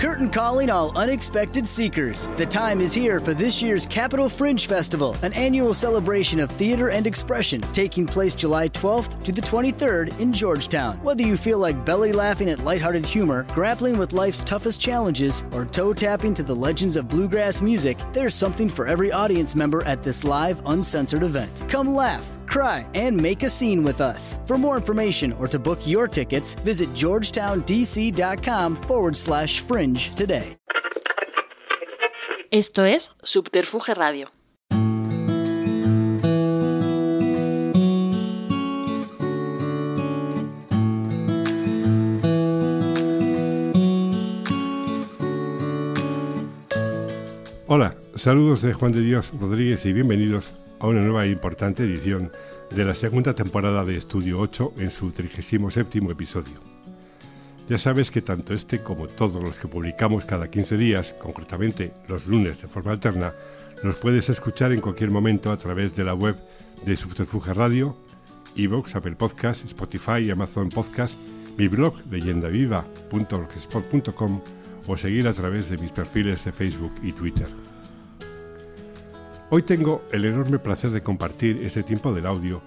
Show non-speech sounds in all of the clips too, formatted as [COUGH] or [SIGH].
Curtain calling all unexpected seekers. The time is here for this year's Capital Fringe Festival, an annual celebration of theater and expression taking place July 12th to the 23rd in Georgetown. Whether you feel like belly laughing at lighthearted humor, grappling with life's toughest challenges, or toe tapping to the legends of bluegrass music, there's something for every audience member at this live, uncensored event. Come laugh cry, and make a scene with us. For more information or to book your tickets, visit georgetowndc.com forward slash fringe today. Esto es Subterfuge Radio. Hola, saludos de Juan de Dios Rodríguez y bienvenidos a una nueva e importante edición de la segunda temporada de Estudio 8 en su 37 episodio. Ya sabes que tanto este como todos los que publicamos cada 15 días, concretamente los lunes de forma alterna, los puedes escuchar en cualquier momento a través de la web de Subterfuge Radio, Evox, Apple Podcast, Spotify, Amazon Podcast, mi blog leyendaviva.orgspot.com o seguir a través de mis perfiles de Facebook y Twitter. Hoy tengo el enorme placer de compartir este tiempo del audio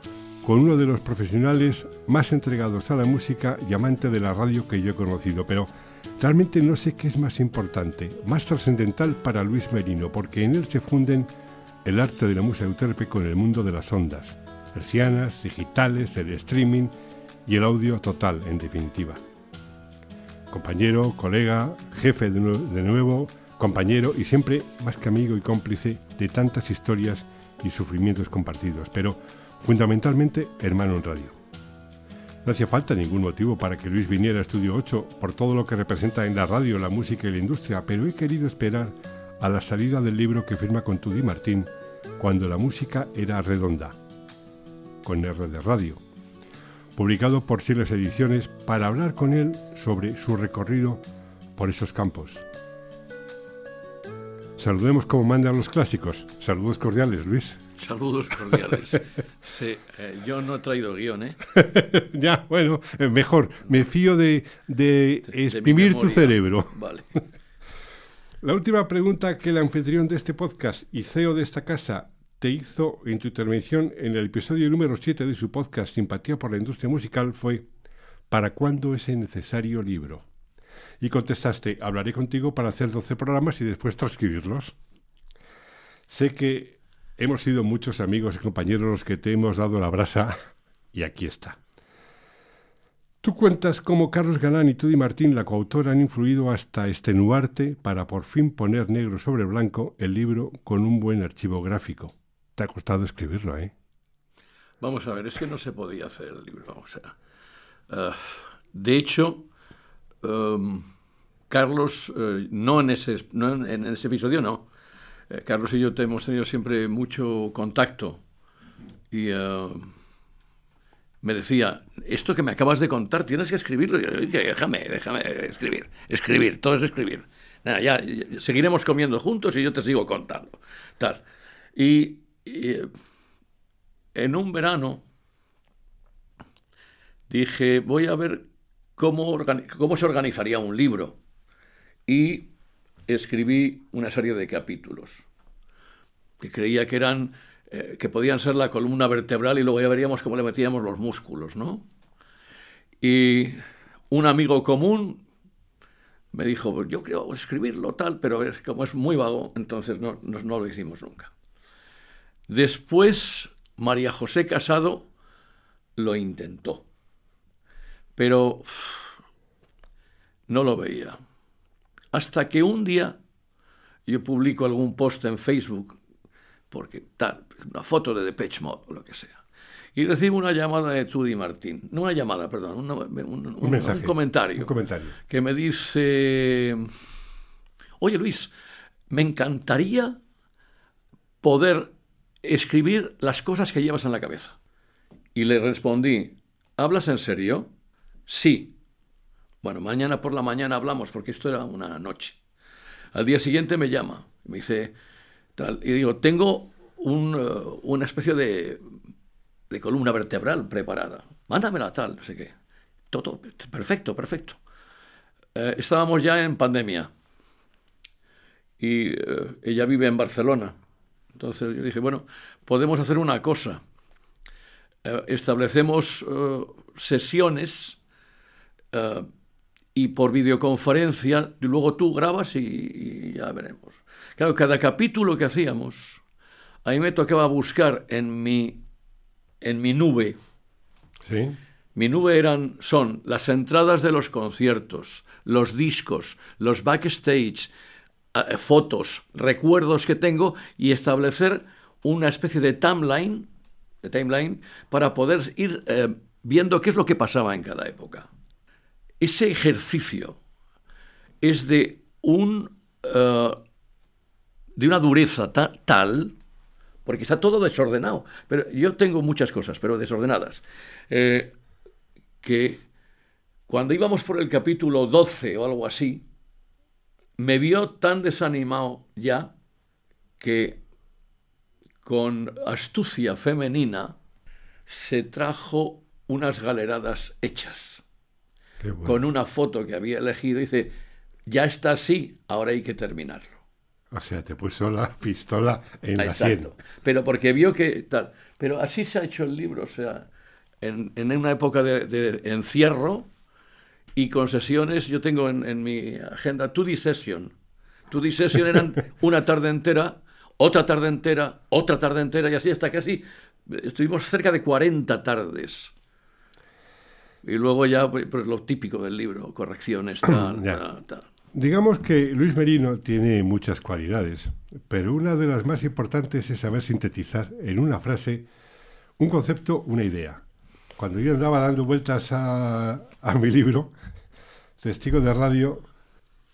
con uno de los profesionales más entregados a la música y amante de la radio que yo he conocido, pero realmente no sé qué es más importante, más trascendental para Luis Merino, porque en él se funden el arte de la música euterpe con el mundo de las ondas, hercianas, digitales, el streaming y el audio total, en definitiva. Compañero, colega, jefe de, nuevo, compañero y siempre más que amigo y cómplice de tantas historias y sufrimientos compartidos, pero fundamentalmente hermano en radio. No hacía falta ningún motivo para que Luis viniera a Estudio 8 por todo lo que representa en la radio, la música y la industria, pero he querido esperar a la salida del libro que firma con Tudy Martín cuando la música era redonda, con R de radio, publicado por Siles Ediciones para hablar con él sobre su recorrido por esos campos Saludemos como mandan los clásicos. Saludos cordiales, Luis. [LAUGHS] Saludos cordiales. Sí, eh, yo no he traído guion, ¿eh? [LAUGHS] ya, bueno, eh, mejor. Me fío de, de, exprimir tu cerebro. [LAUGHS] Vale. La última pregunta que el anfitrión de este podcast y CEO de esta casa te hizo en tu intervención en el episodio número 7 de su podcast Simpatía por la Industria Musical fue ¿Para cuándo ese necesario libro? Y contestaste, hablaré contigo para hacer 12 programas y después transcribirlos. Sé que hemos sido muchos amigos y compañeros los que te hemos dado la brasa y aquí está. Tú cuentas cómo Carlos Galán y Tudy Martín, la coautora, han influido hasta extenuarte para por fin poner negro sobre blanco el libro con un buen archivo gráfico. Te ha costado escribirlo, ¿eh? Vamos a ver, es que no se podía hacer el libro. Eh, de hecho, em, Carlos, eh, no, en ese, en ese episodio, no. Eh, Carlos y yo hemos tenido siempre mucho contacto y eh, me decía, esto que me acabas de contar, tienes que escribirlo. déjame, déjame escribir, escribir, todo es escribir. Nada, ya, seguiremos comiendo juntos y yo te sigo contando. Tal. Y, en un verano dije, voy a ver cómo, cómo se organizaría un libro y escribí una serie de capítulos que creía que eran eh, que podían ser la columna vertebral y luego ya veríamos cómo le metíamos los músculos, ¿no? Y un amigo común me dijo, yo creo escribirlo tal, pero como es muy vago, entonces no, no lo hicimos nunca. Después, María José Casado lo intentó, pero no lo veía. Hasta que un día yo publico algún post en Facebook, porque tal, una foto de Depeche Mode o lo que sea, y recibo una llamada de Tudy Martín, no una llamada, perdón, un, mensaje, comentario, un comentario que me dice, oye Luis, me encantaría poder escribir las cosas que llevas en la cabeza. Y le respondí, ¿hablas en serio? Sí. Bueno, mañana por la mañana hablamos, porque esto era una noche. Al día siguiente me llama, me dice, tal, y digo, tengo eh, una especie de, columna vertebral preparada, mándamela tal, no sé qué. Todo, perfecto, perfecto. Eh, estábamos ya en pandemia, y eh, ella vive en Barcelona. Entonces yo dije, bueno, podemos hacer una cosa. Establecemos sesiones y por videoconferencia, y luego tú grabas y, y, ya veremos. Claro, cada capítulo que hacíamos, a mí me tocaba buscar en mi, en mi nube. Sí. Mi nube eran, son las entradas de los conciertos, los discos, los backstage, eh, fotos, recuerdos que tengo y establecer una especie de timeline, de timeline para poder ir eh, viendo qué es lo que pasaba en cada época. Ese ejercicio es de un eh, de una dureza tal, porque está todo desordenado. Pero yo tengo muchas cosas, pero desordenadas. que cuando íbamos por el capítulo 12 o algo así, me vio tan desanimado ya que con astucia femenina se trajo unas galeradas hechas con una foto que había elegido y dice, ya está así, ahora hay que terminarlo. O sea, te puso la [LAUGHS] pistola en la sien. Pero porque vio que tal. Pero así se ha hecho el libro, o sea, en, una época de encierro, y con sesiones, yo tengo en, mi agenda two session. Two session eran [LAUGHS] una tarde entera, otra tarde entera, otra tarde entera y así hasta casi estuvimos cerca de 40 tardes. Y luego ya pues, pues, lo típico del libro, correcciones, [CLEARS THROAT] tal, tal. Digamos que Luis Merino tiene muchas cualidades, pero una de las más importantes es saber sintetizar en una frase un concepto, una idea cuando yo andaba dando vueltas a, mi libro, Testigo de Radio,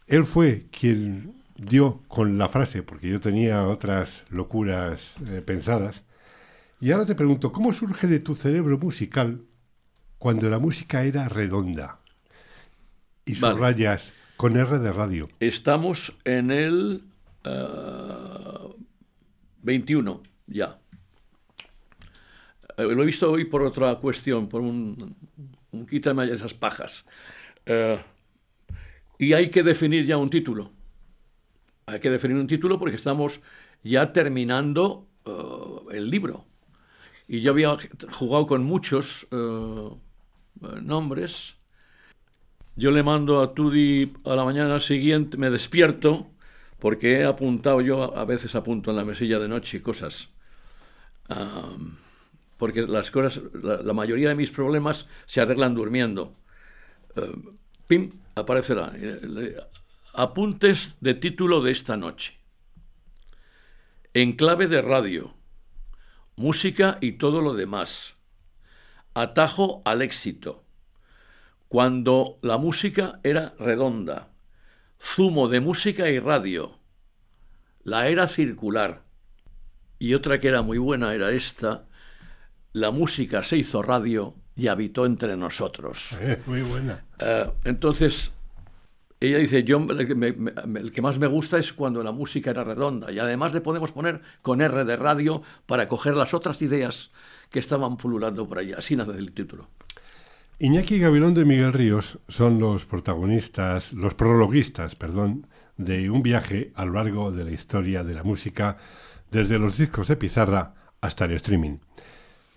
él fue quien dio con la frase, porque yo tenía otras locuras eh, pensadas. Y ahora te pregunto, ¿cómo surge de tu cerebro musical cuando la música era redonda? Y subrayas con R de radio. Estamos en el 21 eh, ya. Eh, lo he visto hoy por otra cuestión, por un, un quítame esas pajas. Eh, y hay que definir ya un título. Hay que definir un título porque estamos ya terminando el libro. Y yo había jugado con muchos nombres. Yo le mando a Tudi a la mañana siguiente, me despierto, porque he apuntado, yo a veces apunto en la mesilla de noche cosas porque las cosas, la, mayoría de mis problemas se arreglan durmiendo. Eh, pim, aparecerá. Eh, apuntes de título de esta noche. En clave de radio. Música y todo lo demás. Atajo al éxito. Cuando la música era redonda. Zumo de música y radio. La era circular. Y otra que era muy buena era esta, la música se hizo radio y habitó entre nosotros. Eh, [LAUGHS] muy buena. Eh, entonces, ella dice, yo el que, más me gusta es cuando la música era redonda y además le podemos poner con R de radio para coger las otras ideas que estaban pululando por allá. Así nace el título. Iñaki Gabilondo y Miguel Ríos son los protagonistas, los prologuistas, perdón, de un viaje a lo largo de la historia de la música, desde los discos de pizarra hasta el streaming.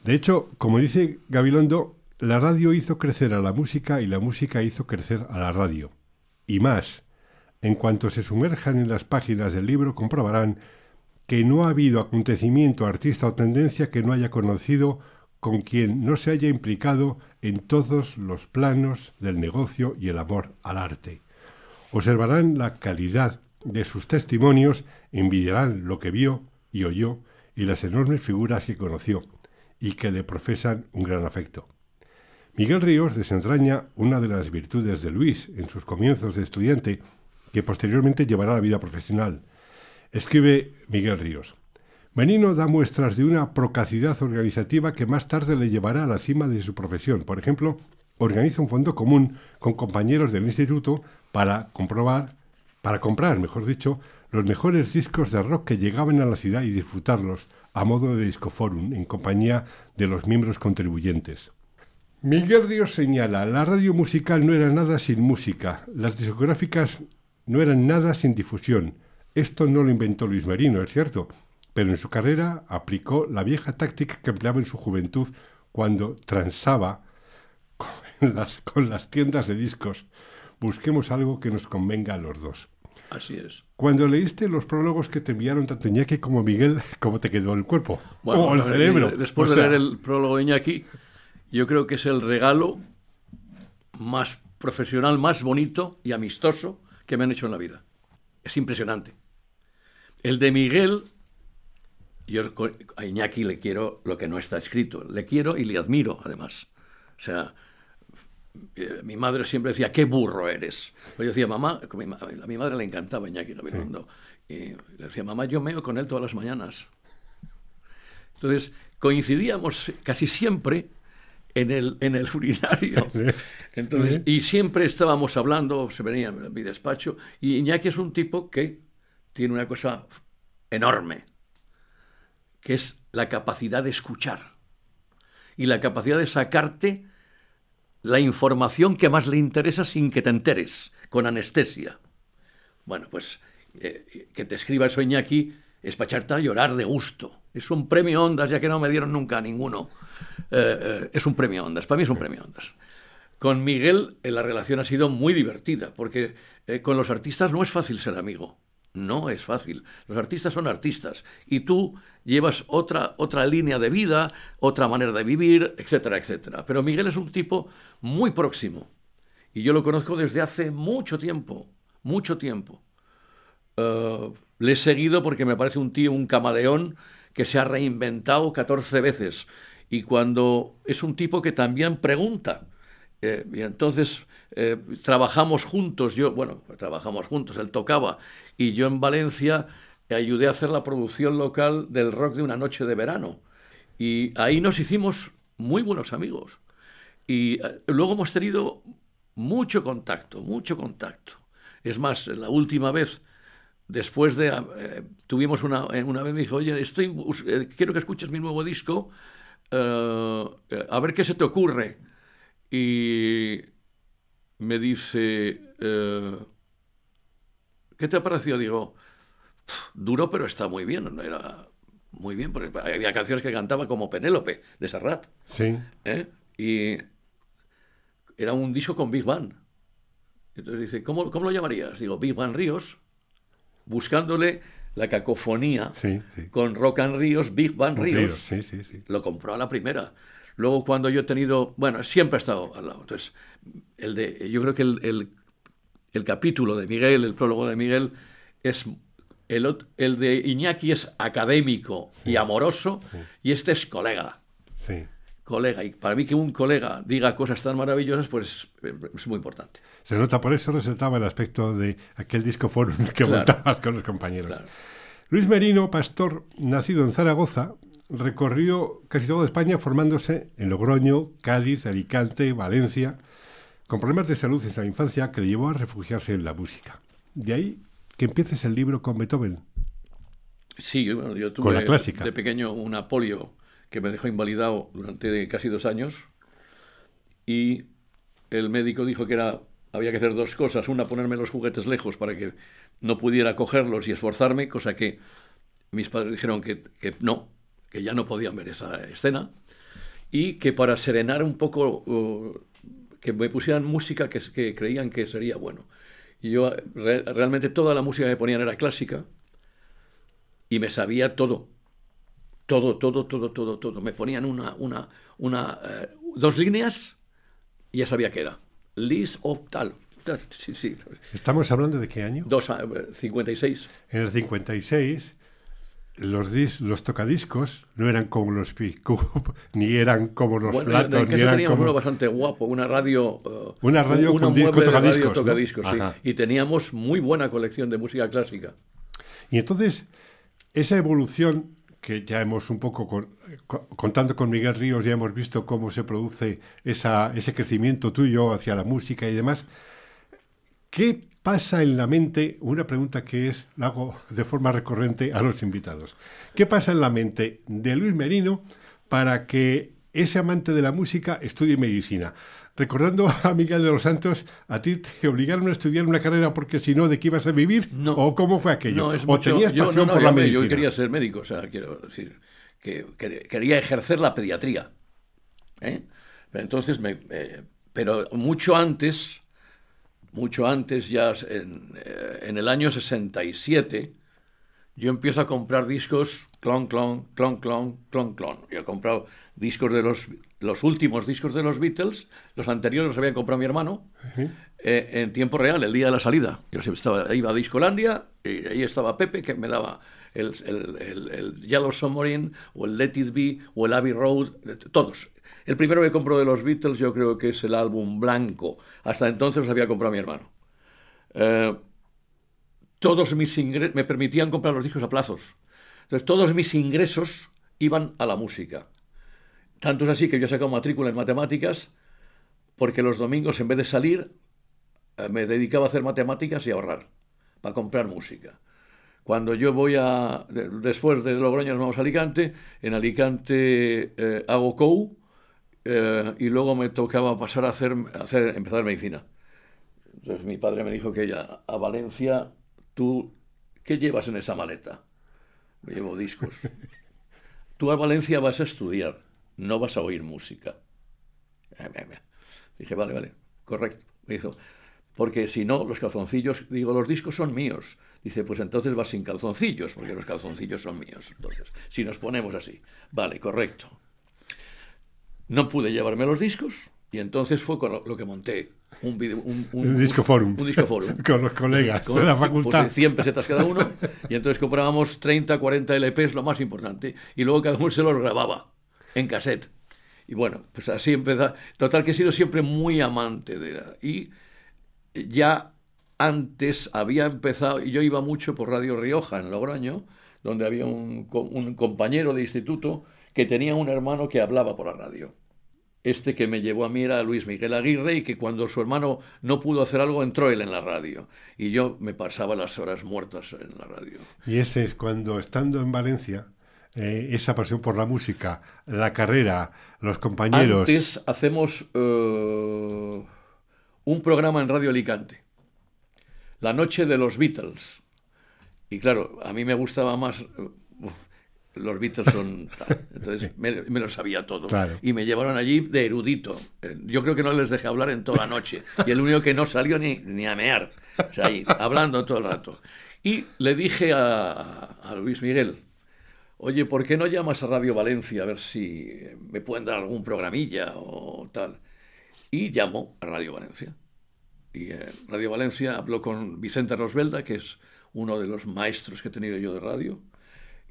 De hecho, como dice Gabilondo, la radio hizo crecer a la música y la música hizo crecer a la radio. Y más, en cuanto se sumerjan en las páginas del libro comprobarán que no ha habido acontecimiento, artista o tendencia que no haya conocido con quien no se haya implicado en todos los planos del negocio y el amor al arte. Observarán la calidad de sus testimonios, envidiarán lo que vio y oyó y las enormes figuras que conoció y que le profesan un gran afecto. Miguel Ríos desentraña una de las virtudes de Luis en sus comienzos de estudiante, que posteriormente llevará a la vida profesional. Escribe Miguel Ríos. Menino da muestras de una procacidad organizativa que más tarde le llevará a la cima de su profesión. Por ejemplo, organiza un fondo común con compañeros del instituto para comprobar, para comprar, mejor dicho, los mejores discos de rock que llegaban a la ciudad y disfrutarlos, a modo de discoforum en compañía de los miembros contribuyentes. Miguel Ríos señala, la radio musical no era nada sin música, las discográficas no eran nada sin difusión, Esto no lo inventó Luis Merino, es cierto, pero en su carrera aplicó la vieja táctica que empleaba en su juventud cuando transaba con [LAUGHS] las, con las tiendas de discos. Busquemos algo que nos convenga a los dos. Así es. Cuando leíste los prólogos que te enviaron tanto Iñaki como Miguel, ¿cómo te quedó el cuerpo? Bueno, o el ver, cerebro. Después O de leer el prólogo de Iñaki, yo creo que es el regalo más profesional, más bonito y amistoso que me han hecho en la vida. Es impresionante. El de Miguel, yo a Iñaki le quiero lo que no está escrito. Le quiero y le admiro, además. O sea, eh, mi madre siempre decía, qué burro eres. Yo decía, mamá, a mi, madre le encantaba Iñaki Gabilondo. Y le decía, mamá, yo meo con él todas las mañanas. Entonces, coincidíamos casi siempre en el, en el urinario. [LAUGHS] Entonces, y siempre estábamos hablando, se venía a mi despacho, y Iñaki es un tipo que tiene una cosa enorme, que es la capacidad de escuchar y la capacidad de sacarte la información que más le interesa sin que te enteres, con anestesia. Bueno, pues eh, que te escriba eso Iñaki es para echarte a llorar de gusto. Es un premio Ondas, ya que no me dieron nunca ninguno. Eh, eh, es un premio Ondas, para mí es un premio Ondas. Con Miguel eh, la relación ha sido muy divertida, porque eh, con los artistas no es fácil ser amigo. No es fácil. Los artistas son artistas y tú llevas otra, otra línea de vida, otra manera de vivir, etcétera, etcétera. Pero Miguel es un tipo muy próximo y yo lo conozco desde hace mucho tiempo, mucho tiempo. Le he seguido porque me parece un tío, un camaleón que se ha reinventado 14 veces y cuando es un tipo que también pregunta. Eh, y entonces eh, trabajamos juntos, yo, bueno, trabajamos juntos, él tocaba y yo en Valencia ayudé a hacer la producción local del rock de una noche de verano. Y ahí nos hicimos muy buenos amigos. Y eh, luego hemos tenido mucho contacto, mucho contacto. Es más, la última vez, después de... eh, tuvimos una, eh, una vez me dijo, oye, estoy, eh, quiero que escuches mi nuevo disco, eh, a ver qué se te ocurre. Y me dice, ¿qué te ha parecido? Digo, "Pf, duro, pero está muy bien. ¿no? Era muy bien, porque había canciones que cantaba como Penélope, de Serrat. Sí. ¿eh? Y era un disco con Big Band. Entonces dice, ¿cómo, cómo lo llamarías? Digo, Big Band Ríos, buscándole la cacofonía Sí, sí. con Rock and Ríos, Big Band Ríos. Sí, sí, sí. Lo compró a la primera. Luego cuando yo he tenido, bueno, siempre ha estado al lado. Entonces, el de, yo creo que el, el- el capítulo de Miguel, el prólogo de Miguel, es el, el de Iñaki es académico y amoroso y este es colega. sí. Colega. Y para mí que un colega diga cosas tan maravillosas, pues eh, es muy importante. Se nota, por eso resaltaba el aspecto de aquel disco forum que Claro. montabas con los compañeros. Claro. Luis Merino, pastor, nacido en Zaragoza, recorrió casi toda España formándose en Logroño, Cádiz, Alicante, Valencia, con problemas de salud en la infancia que le llevó a refugiarse en la música. De ahí que empieces el libro con Beethoven. Sí, yo, bueno, yo tuve Con la clásica. de pequeño una polio que me dejó invalidado durante casi dos años y el médico dijo que era había que hacer dos cosas. Una, ponerme los juguetes lejos para que no pudiera cogerlos y esforzarme, cosa que mis padres dijeron que, no, que ya no podían ver esa escena. Y que para serenar un poco, uh, que me pusieran música que, creían que sería bueno. Y yo re- realmente toda la música que ponían era clásica y me sabía todo. Todo, todo, todo, todo, todo. Me ponían una, una, una, eh, dos líneas y ya sabía qué era. List of tal. Sí, sí. Estamos hablando de qué año? Dos, a- eh, 56. En el 56, los, dis- los tocadiscos no eran como los Picup, [LAUGHS] ni eran como los Bueno, platos, en ni eran teníamos como... uno bastante guapo, una radio. eh, Una radio una con disco mueble radio tocadiscos, ¿no? tocadiscos, sí. Ajá. Y teníamos muy buena colección de música clásica. Y entonces, esa evolución que ya hemos un poco, con- co- contando con Miguel Ríos, ya hemos visto cómo se produce esa, ese crecimiento tuyo hacia la música y demás. ¿Qué pasa en la mente? Una pregunta que es, la hago de forma recurrente a los invitados. ¿Qué pasa en la mente de Luis Merino para que ese amante de la música estudie medicina? Recordando [LAUGHS] a Miguel de los Santos, ¿a ti te obligaron a estudiar una carrera porque si no, ¿de qué ibas a vivir? No. ¿O cómo fue aquello? No, es ¿O mucho- tenías yo- pasión no, por la yo, me- medicina? Yo quería ser médico, o sea, quiero decir, que, que- quería ejercer la pediatría. ¿eh? Entonces, me, eh, pero mucho antes, mucho antes, ya en, eh, en el año 67, yo empiezo a comprar discos, clon, clon, clon, clon, clon, clon. Yo he comprado discos de los, los últimos discos de los Beatles, los anteriores los había comprado mi hermano, eh, en tiempo real, el día de la salida. Yo siempre estaba, iba a Discolandia y ahí estaba Pepe que me daba el, el- el- el Yellow Submarine o el Let It Be o el Abbey Road, todos. El primero que compro de los Beatles yo creo que es el álbum blanco. Hasta entonces los había comprado mi hermano. Eh, todos mis ingresos, me permitían comprar los discos a plazos. Entonces, todos mis ingresos iban a la música. Tanto es así que yo he sacado matrícula en matemáticas porque los domingos, en vez de salir, eh, me dedicaba a hacer matemáticas y a ahorrar para comprar música. Cuando yo voy a, de- después de Logroño nos vamos a Alicante, en Alicante eh, hago COU eh, y luego me tocaba pasar a hacer, hacer, empezar medicina. Entonces mi padre me dijo que ya a Valencia, tú, ¿qué llevas en esa maleta? Me llevo discos. [LAUGHS] Tú a Valencia vas a estudiar, no vas a oír música. Eh, eh, eh. Dije, vale, vale, correcto. Me dijo, porque si no, los calzoncillos, digo, los discos son míos. Dice, pues entonces vas sin calzoncillos, porque los calzoncillos son míos. Entonces, si nos ponemos así, vale, correcto. No pude llevarme los discos y entonces fue con lo, lo que monté. Un, video, un, un- Un disco forum. Un disco forum. [LAUGHS] Con los colegas Con de la facultad. pues, 100 pesetas cada uno, y entonces comprábamos 30, 40 LPs, lo más importante, y luego cada uno se los grababa en cassette. Y bueno, pues así empezó. Total que he sido siempre muy amante de la... Y ya antes había empezado, y yo iba mucho por Radio Rioja en Logroño, donde había un compañero de instituto que tenía un hermano que hablaba por la radio. Este que me llevó a mí era Luis Miguel Aguirre y que cuando su hermano no pudo hacer algo entró él en la radio. Y yo me pasaba las horas muertas en la radio. Y ese es cuando, estando en Valencia, eh, esa pasión por la música, la carrera, los compañeros... Antes hacemos eh, un programa en Radio Alicante, La Noche de los Beatles. Y claro, a mí me gustaba más. Los Beatles son. [LAUGHS] Entonces me, me lo sabía todo. Claro. Y me llevaron allí de erudito. Eh, Yo creo que no les dejé hablar en toda la noche. Y el único que no salió ni, ni a mear. O sea, ahí, hablando todo el rato. Y le dije a, a Luis Miguel, oye, ¿por qué no llamas a Radio Valencia a ver si me pueden dar algún programilla o tal? Y llamó a Radio Valencia. Y eh, Radio Valencia habló con Vicente Rosbelda, que es uno de los maestros que he tenido yo de radio,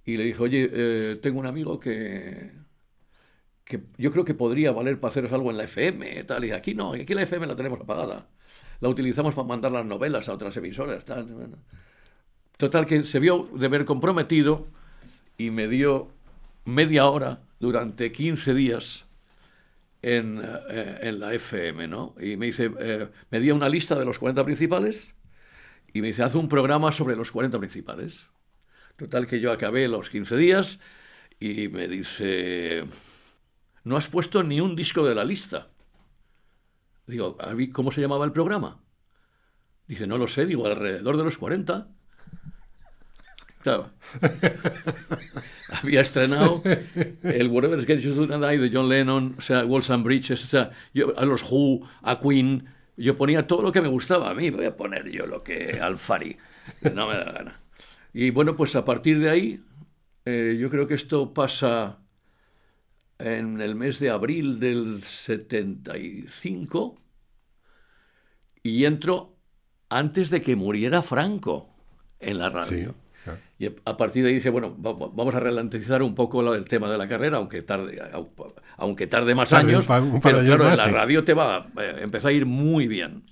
y le dijo, oye, eh, tengo un amigo que, que yo creo que podría valer para haceros algo en la FM, tal, y aquí no, aquí la FM la tenemos apagada. La utilizamos para mandar las novelas a otras emisoras, tal. Total, que se vio de ver comprometido y me dio media hora durante 15 días en, eh, en la FM, ¿no? Y me dice, eh, me dio una lista de los 40 principales y me dice, haz un programa sobre los 40 principales. Total que yo acabé los 15 días y me dice, no has puesto ni un disco de la lista. Digo, "¿A mí ¿cómo se llamaba el programa? Dice, no lo sé, digo, alrededor de los 40. Claro. [LAUGHS] Había estrenado el Whatever's Get You Through the Night de John Lennon, o sea, Walls and Bridges, o sea, yo, a los Who, a Queen, yo ponía todo lo que me gustaba a mí, voy a poner yo lo que Alfari, no me da gana. Y bueno, pues a partir de ahí, eh, yo creo que esto pasa en el mes de abril del 75 y entro antes de que muriera Franco en la radio. Sí. Y a partir de ahí dije, bueno, va- va- vamos a ralentizar un poco del tema de la carrera, aunque tarde, au- aunque tarde más Tarde, años, un par pero años claro, en la radio te va, eh, empezó a ir muy bien.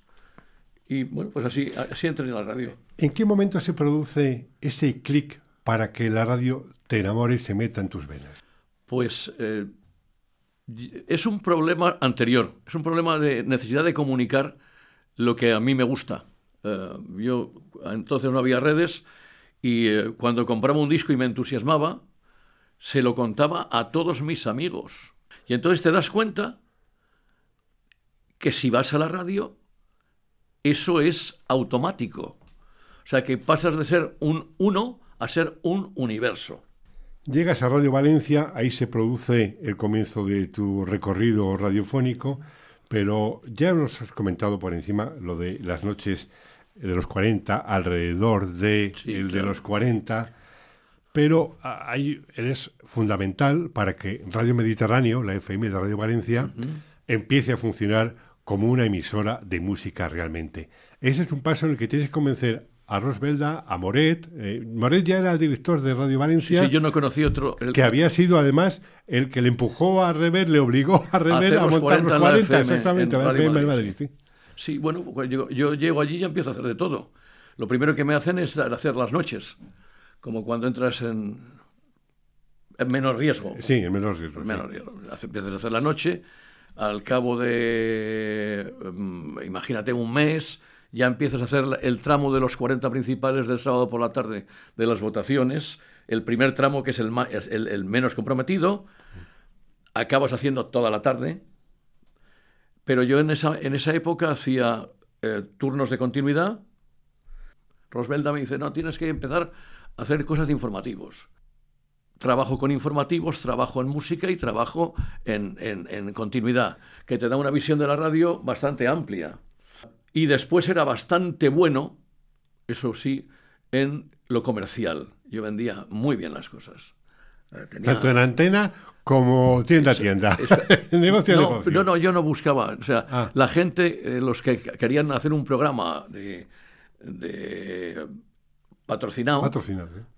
Y bueno, pues así, así entré en la radio. ¿En qué momento se produce ese clic para que la radio te enamore y se meta en tus venas? Pues eh, es un problema anterior, es un problema de necesidad de comunicar lo que a mí me gusta. Eh, yo entonces no había redes y eh, cuando compraba un disco y me entusiasmaba, se lo contaba a todos mis amigos. Y entonces te das cuenta que si vas a la radio, eso es automático. O sea que pasas de ser un uno a ser un universo. Llegas a Radio Valencia, ahí se produce el comienzo de tu recorrido radiofónico, pero ya nos has comentado por encima lo de las noches de los 40, alrededor de el de los 40, pero ahí eres fundamental para que Radio Mediterráneo, la FM de Radio Valencia, empiece a funcionar como una emisora de música realmente. Ese es un paso en el que tienes que convencer a Rosbelda, a Moret. Eh, Moret ya era el director de Radio Valencia. Sí, yo no conocí otro. Que había sido además el que le empujó a Rever, le obligó a Rever a, montar los 40, exactamente, a la FM, Madrid. sí. bueno, pues yo, yo, llego allí y empiezo a hacer de todo. Lo primero que me hacen es hacer las noches, como cuando entras en, en menos riesgo. Sí, en menos riesgo. Menos riesgo. Empiezas a hacer la noche, al cabo de, mm, imagínate, un mes ya empiezas a hacer el tramo de los 40 principales del sábado por la tarde de las votaciones, el primer tramo que es el, el, menos comprometido, acabas haciendo toda la tarde, pero yo en esa, en esa época hacía eh, turnos de continuidad. Rosbelda me dice, no, tienes que empezar a hacer cosas de informativos. Trabajo con informativos, trabajo en música y trabajo en, en, en continuidad, que te da una visión de la radio bastante amplia y después era bastante bueno, eso sí, en lo comercial. Yo vendía muy bien las cosas. Eh, Tanto en antena como tienda a tienda. [LAUGHS] negocio no, negocio. No, no, yo no buscaba. O sea, ah. la gente, eh, los que querían hacer un programa de, patrocinado,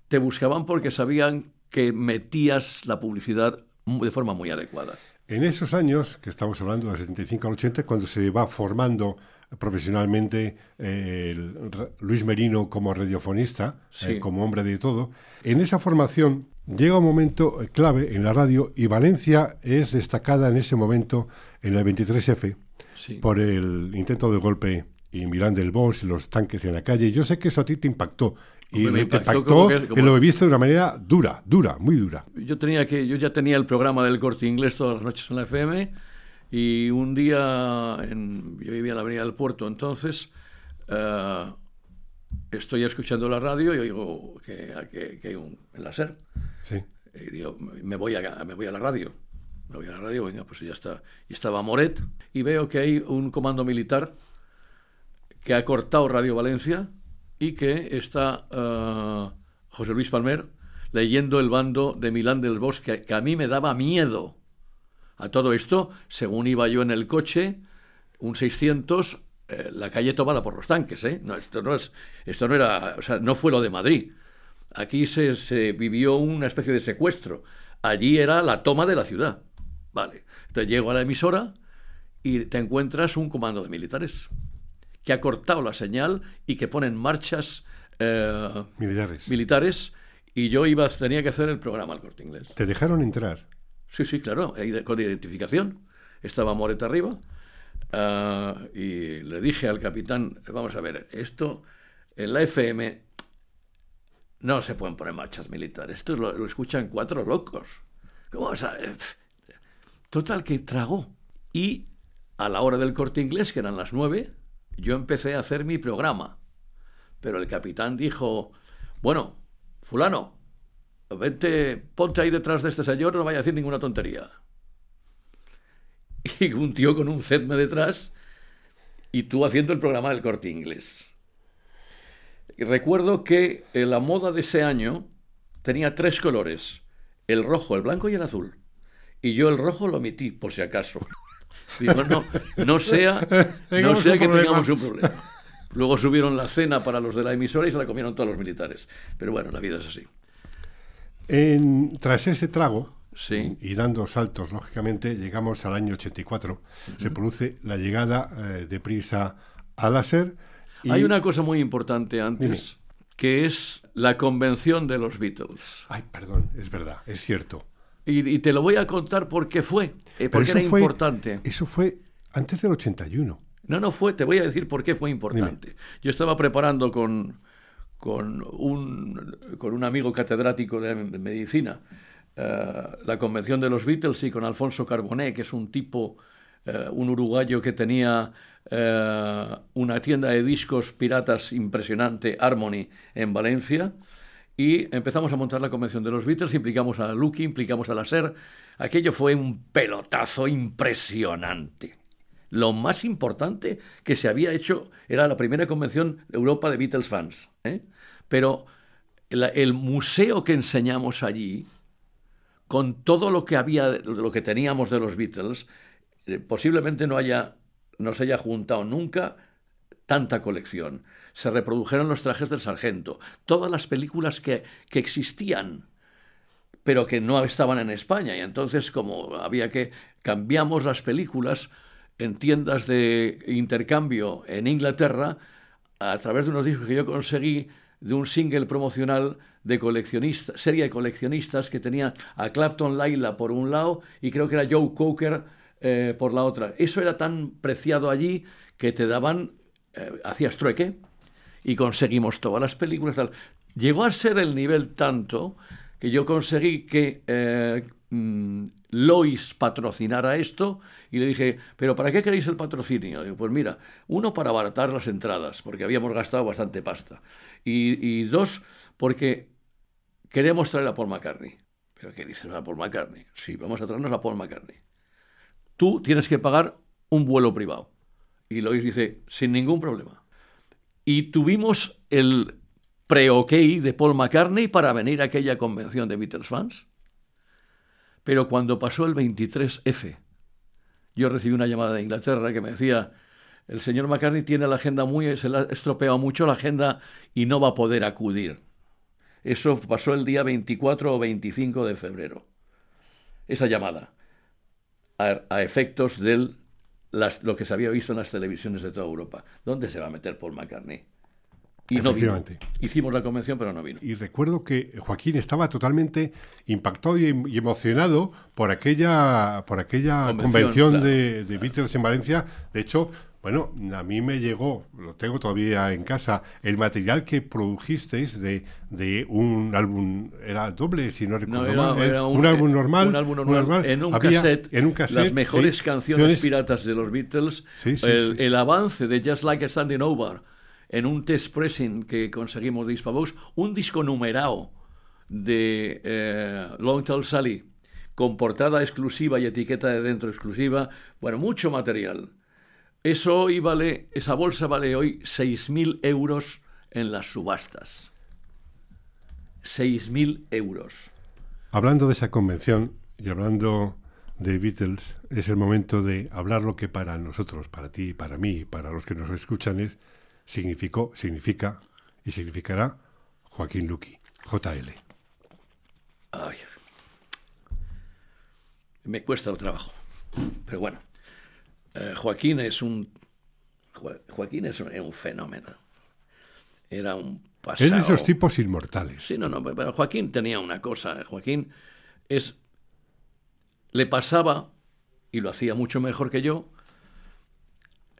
te buscaban porque sabían que metías la publicidad de forma muy adecuada. En esos años, que estamos hablando de 75 al 80, cuando se va formando profesionalmente eh, Luis Merino como radiofonista, eh, como hombre de todo. En esa formación llega un momento clave en la radio y Valencia es destacada en ese momento en el 23F por el intento de golpe y Milán del Bosch y los tanques en la calle. Yo sé que eso a ti te impactó y me te impactó, que, lo viste de una manera dura, dura, muy dura. Yo tenía que yo ya tenía el programa del Corte Inglés todas las noches en la FM y un día, en, yo vivía en la Avenida del Puerto, entonces eh, estoy escuchando la radio y oigo que, que, hay un enlacer. Sí. Y digo, me voy, a, me voy a la radio. Me voy a la radio, venga, pues ya está. Y estaba Moret y veo que hay un comando militar que ha cortado Radio Valencia y que está eh, José Luis Palmer leyendo el bando de Milán del Bosque, que a mí me daba miedo a todo esto, según iba yo en el coche, un 600, eh, la calle tomada por los tanques, ¿eh? No, esto no es, esto no era, o sea, no fue lo de Madrid. Aquí se, vivió una especie de secuestro. Allí era la toma de la ciudad. Vale. Entonces llego a la emisora y te encuentras un comando de militares que ha cortado la señal y que ponen marchas eh, militares. militares y yo iba tenía que hacer el programa al corte inglés. ¿Te dejaron entrar? Sí, sí, claro, con identificación. Estaba Moret arriba ah, y le dije al capitán, vamos a ver, esto en la FM no se pueden poner marchas militares, esto lo, escuchan cuatro locos. ¿Cómo vas a...? Total, que tragó. Y a la hora del corte inglés, que eran las nueve, yo empecé a hacer mi programa. Pero el capitán dijo, bueno, fulano, vente, ponte ahí detrás de este señor, no vaya a decir ninguna tontería. [LAUGHS] Y un tío con un cetme detrás y tú haciendo el programa del corte inglés. Y recuerdo que la moda de ese año tenía tres colores, el rojo, el blanco y el azul. Y yo el rojo lo omití, por si acaso. [LAUGHS] Digo, no, no sea, [LAUGHS] no sea que tengamos un problema. Luego subieron la cena para los de la emisora y se la comieron todos los militares. Pero bueno, la vida es así tras ese trago, y dando saltos, lógicamente, llegamos al año 84. Se produce la llegada eh, de prisa a láser. Hay una cosa muy importante antes, que es la convención de los Beatles. Ay, perdón, es verdad, es cierto. Y, te lo voy a contar por qué fue, eh, porque era importante. Eso fue antes del 81. No, no fue, te voy a decir por qué fue importante. Yo estaba preparando con, con un, con un amigo catedrático de, medicina, eh, la convención de los Beatles y con Alfonso Carboné, que es un tipo eh, un uruguayo que tenía eh, una tienda de discos piratas impresionante, Harmony, en Valencia, y empezamos a montar la convención de los Beatles, implicamos a Lucky, implicamos a la SER. Aquello fue un pelotazo impresionante. Lo más importante que se había hecho era la primera convención de Europa de Beatles fans. ¿eh? Pero el museo que enseñamos allí, con todo lo que había, lo que teníamos de los Beatles, eh, posiblemente no haya, no se haya juntado nunca tanta colección. Se reprodujeron los trajes del sargento, todas las películas que, que existían, pero que no estaban en España. Y entonces, como había que cambiamos las películas en tiendas de intercambio en Inglaterra, a través de unos discos que yo conseguí de un single promocional de coleccionistas, serie de coleccionistas que tenía a Clapton Laila por un lado y creo que era Joe Cocker eh, por la otra. Eso era tan preciado allí que te daban, eh, hacías trueque y conseguimos todas las películas. Llegó a ser el nivel tanto que yo conseguí que eh, mm, Lois patrocinara esto y le dije, pero ¿para qué queréis el patrocinio? Digo, pues mira, uno para abaratar las entradas, porque habíamos gastado bastante pasta. Y, dos, porque queremos traer a Paul McCartney. ¿Pero qué dices a Paul McCartney? Sí, vamos a traernos a Paul McCartney. Tú tienes que pagar un vuelo privado. Y Lois dice, sin ningún problema. Y tuvimos el pre-OK de Paul McCartney para venir a aquella convención de Beatles fans. Pero cuando pasó el 23F, yo recibí una llamada de Inglaterra que me decía, el señor McCartney tiene la agenda muy, se le ha estropeado mucho la agenda y no va a poder acudir. Eso pasó el día 24 o 25 de febrero. Esa llamada, a, efectos de lo que se había visto en las televisiones de toda Europa. ¿Dónde se va a meter Paul McCartney? Y no vino. Hicimos la convención, pero no vino. Y recuerdo que Joaquín estaba totalmente impactado y, emocionado por aquella, por aquella convención, de, de Beatles en Valencia. De hecho, bueno, a mí me llegó, lo tengo todavía en casa, el material que produjisteis de, de un álbum, era doble, si no recuerdo mal, era un, álbum normal, un álbum normal, en, un cassette, en un cassette, las mejores canciones piratas de los Beatles, el, avance de Just Like a Standing Over, en un test pressing que conseguimos de Hispavox, un disco numerado de eh, Long Tall Sally, con portada exclusiva y etiqueta de dentro exclusiva, bueno, mucho material. Eso hoy vale, esa bolsa vale hoy 6.000 euros en las subastas. 6.000 euros. Hablando de esa convención y hablando de Beatles, es el momento de hablar lo que para nosotros, para ti, para mí, para los que nos escuchan es, significó, significa y significará Joaquín Luqui, JL. Ay, me cuesta el trabajo, pero bueno. Eh, Joaquín es un Joaquín es un, fenómeno. Era un pasado. Es de esos tipos inmortales. Sí, no, no, pero Joaquín tenía una cosa. Joaquín es le pasaba y lo hacía mucho mejor que yo.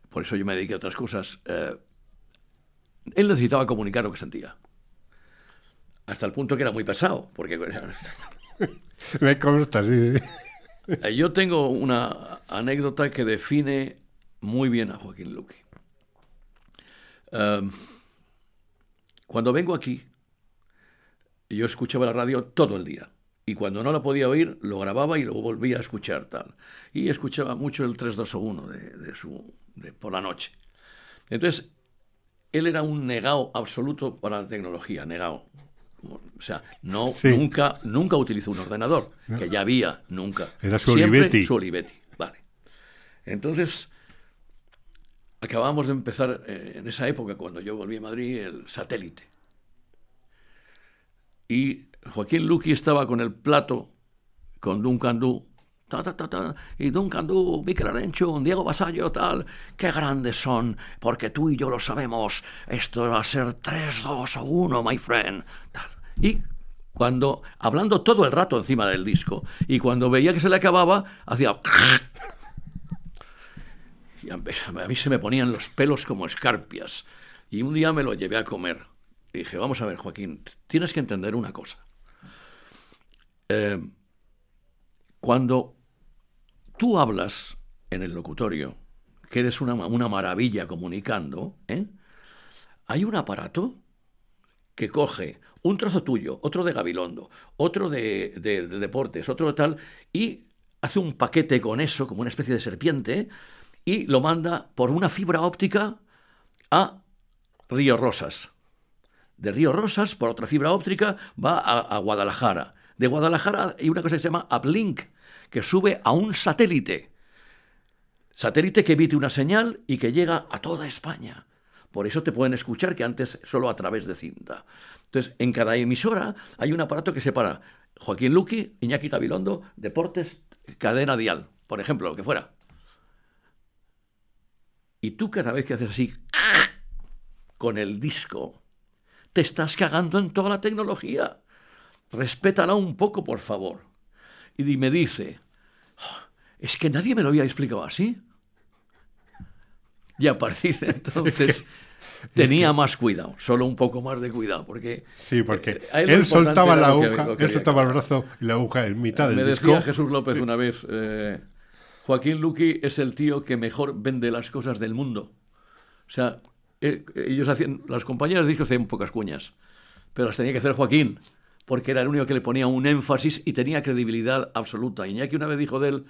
Por eso yo me dediqué a otras cosas. Eh, él necesitaba comunicar lo que sentía. Hasta el punto que era muy pesado, porque [LAUGHS] me consta, sí. [LAUGHS] Eh, yo tengo una anécdota que define muy bien a Joaquín Luque. Em, cuando vengo aquí, yo escuchaba la radio todo el día. Y cuando no la podía oír, lo grababa y lo volvía a escuchar tal. Y escuchaba mucho el 321 de, de su, de, por la noche. Entonces, él era un negado absoluto para la tecnología, negado. O sea, no, nunca, nunca utilizó un ordenador, que ya había, nunca. Era su Olivetti. Su Olivetti, vale. Entonces, acabamos de empezar eh, en esa época, cuando yo volví a Madrid, el satélite. Y Joaquín Luqui estaba con el plato, con Duncan Du, ta, ta, ta, y Duncan Du, Mikel Arencho, Diego Basallo, tal, qué grandes son, porque tú y yo lo sabemos, esto va a ser 3, 2 o 1, my friend, tal. Y cuando, hablando todo el rato encima del disco, y cuando veía que se le acababa, hacía... [LAUGHS] Y a mí se me ponían los pelos como escarpias. Y un día me lo llevé a comer. Dije, vamos a ver, Joaquín, tienes que entender una cosa. Eh, cuando tú hablas en el locutorio, que eres una, una maravilla comunicando, ¿eh? hay un aparato que coge un trozo tuyo, otro de Gabilondo, otro de, de, de, deportes, otro de tal, y hace un paquete con eso, como una especie de serpiente, y lo manda por una fibra óptica a Río Rosas. De Río Rosas, por otra fibra óptica, va a, a Guadalajara. De Guadalajara hay una cosa que se llama uplink, que sube a un satélite. Satélite que emite una señal y que llega a toda España. Por eso te pueden escuchar que antes solo a través de cinta. Entonces, en cada emisora hay un aparato que separa Joaquín Luqui, Iñaki Gabilondo, Deportes, Cadena Dial, por ejemplo, lo que fuera. Y tú cada vez que haces así con el disco, te estás cagando en toda la tecnología. Respétala un poco, por favor. Y me dice, oh, es que nadie me lo había explicado así. Y a partir de [LAUGHS] entonces tenía que... más cuidado, solo un poco más de cuidado, porque... Sí, porque eh, él soltaba la aguja, que, él soltaba el brazo y la aguja en mitad del Me disco. decía Jesús López una vez, eh, Joaquín Luqui es el tío que mejor vende las cosas del mundo. O sea, eh, ellos hacían, las compañías de discos hacían pocas cuñas, pero las tenía que hacer Joaquín, porque era el único que le ponía un énfasis y tenía credibilidad absoluta. Iñaki una vez dijo de él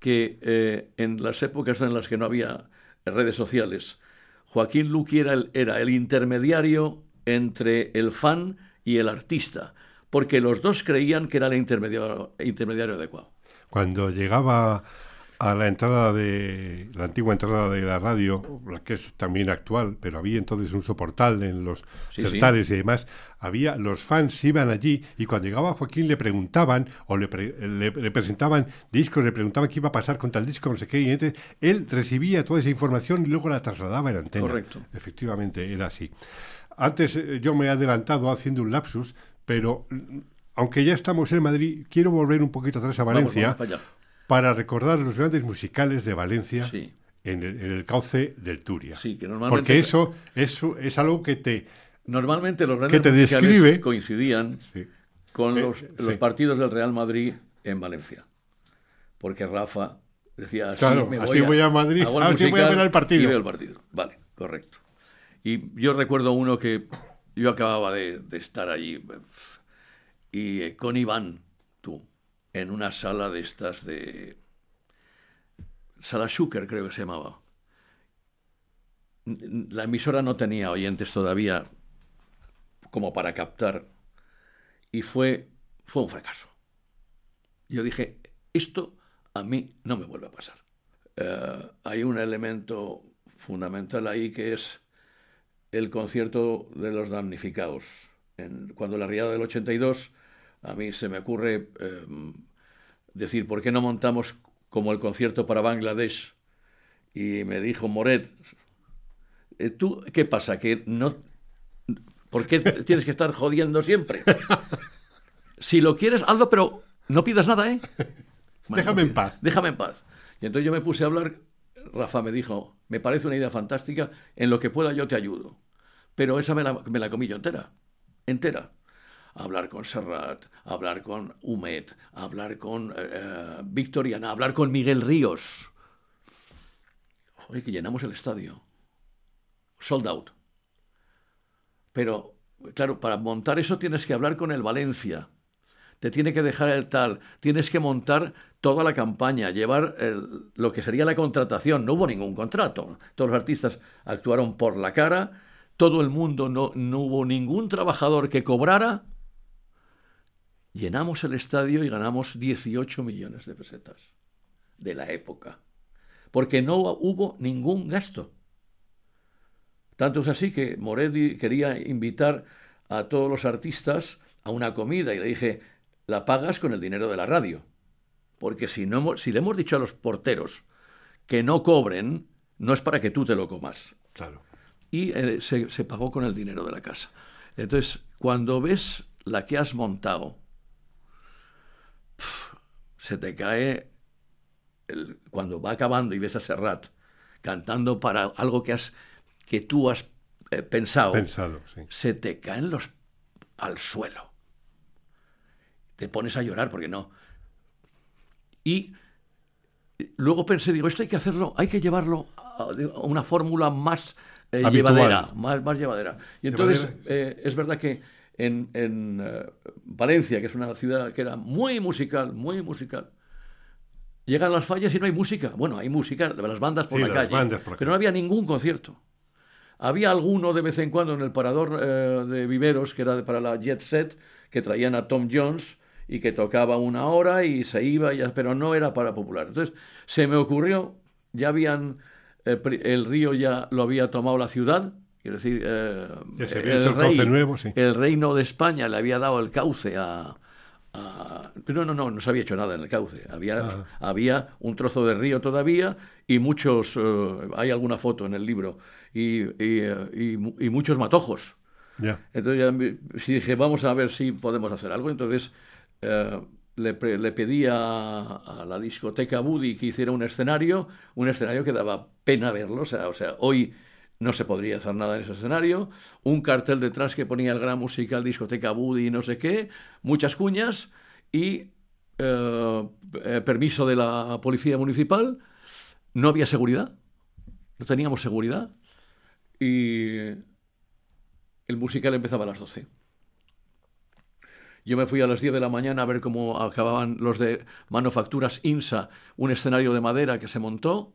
que eh, en las épocas en las que no había redes sociales, Joaquín Luqui era el, era el intermediario entre el fan y el artista, porque los dos creían que era el intermediario, intermediario adecuado. Cuando llegaba a la entrada de la antigua entrada de la radio, la que es también actual, pero había entonces un soportal en los sí, certares sí. y demás, había los fans iban allí y cuando llegaba Joaquín le preguntaban o le, pre, le, le, presentaban discos, le preguntaban qué iba a pasar con tal disco, no sé qué, y entonces él recibía toda esa información y luego la trasladaba en antena. Correcto. Efectivamente, era así. Antes eh, yo me he adelantado haciendo un lapsus, pero mm, aunque ya estamos en Madrid, quiero volver un poquito atrás a Valencia. Vamos, vamos para recordar los grandes musicales de Valencia sí. en, el, en, el, cauce del Turia. Sí, que normalmente, Porque eso, eso es algo que te... Normalmente los grandes que te musicales describe, coincidían sí. con Eh, los, partidos del Real Madrid en Valencia. Porque Rafa decía, así, claro, me voy, así voy a, Madrid, así voy a ver el partido. Y veo el partido. Vale, correcto. Y yo recuerdo uno que yo acababa de, de estar allí y eh, con Iván, tú, en una sala de estas de... Sala Schuker creo que se llamaba. La emisora no tenía oyentes todavía como para captar y fue, fue un fracaso. Yo dije, esto a mí no me vuelve a pasar. Uh, hay un elemento fundamental ahí que es el concierto de los damnificados. Cuando la riada del 82, a mí se me ocurre eh, decir, ¿por qué no montamos como el concierto para Bangladesh? Y me dijo Moret, eh, ¿tú qué pasa? ¿Que no, ¿Por qué tienes que estar jodiendo siempre? [LAUGHS] Si lo quieres, hazlo, pero no pidas nada, ¿eh? Bueno, [LAUGHS] déjame en paz. Déjame en paz. Y entonces yo me puse a hablar, Rafa me dijo, me parece una idea fantástica, en lo que pueda yo te ayudo. Pero esa me la, me la comí yo entera, entera hablar con Serrat, hablar con Humet, hablar con eh, Victoriana, hablar con Miguel Ríos. Oye, que llenamos el estadio. Sold out. Pero, claro, para montar eso tienes que hablar con el Valencia. Te tiene que dejar el tal. Tienes que montar toda la campaña, llevar lo que sería la contratación. No hubo ningún contrato. Todos los artistas actuaron por la cara. Todo el mundo, no, no hubo ningún trabajador que cobrara llenamos el estadio y ganamos 18 millones de pesetas de la época, porque no hubo ningún gasto. Tanto es así que Moredi quería invitar a todos los artistas a una comida y le dije, la pagas con el dinero de la radio, porque si, no, si le hemos dicho a los porteros que no cobren, no es para que tú te lo comas. Claro. Y eh, se, se pagó con el dinero de la casa. Entonces, cuando ves la que has montado, se te cae el, cuando va acabando y ves a Serrat cantando para algo que has que tú has eh, pensado, pensado sí. se te caen los al suelo. Te pones a llorar porque no. Y luego pensé, digo, esto hay que hacerlo, hay que llevarlo a una fórmula más eh, llevadera, más, más, llevadera. Y entonces eh, es verdad que en, en eh, Valencia, que es una ciudad que era muy musical, muy musical, llegan las fallas y no hay música. Bueno, hay música de las bandas por la calle, pero no había ningún concierto. Había alguno de vez en cuando en el parador de Viveros, que era para la Jet Set, que traían a Tom Jones y que tocaba una hora y se iba, pero no era para popular. Entonces se me ocurrió, ya habían, eh, el río ya lo había tomado la ciudad, quiero decir, eh, el, reino de España le había dado el cauce a, pero no, no, no se había hecho nada en el cauce. Había, ah. había un trozo de río todavía y muchos, eh, hay alguna foto en el libro, y, y, muchos matojos. Entonces ya, dije, vamos a ver si podemos hacer algo. Entonces eh, le, le, pedí a, la discoteca Buddy que hiciera un escenario, un escenario que daba pena verlo, o sea, o sea, hoy no se podría hacer nada en ese escenario, un cartel detrás que ponía el gran musical discoteca Buddy y no sé qué, muchas cuñas y eh, eh, permiso de la policía municipal, no había seguridad, no teníamos seguridad y el musical empezaba a las 12. Yo me fui a las 10 de la mañana a ver cómo acababan los de Manufacturas INSA, un escenario de madera que se montó.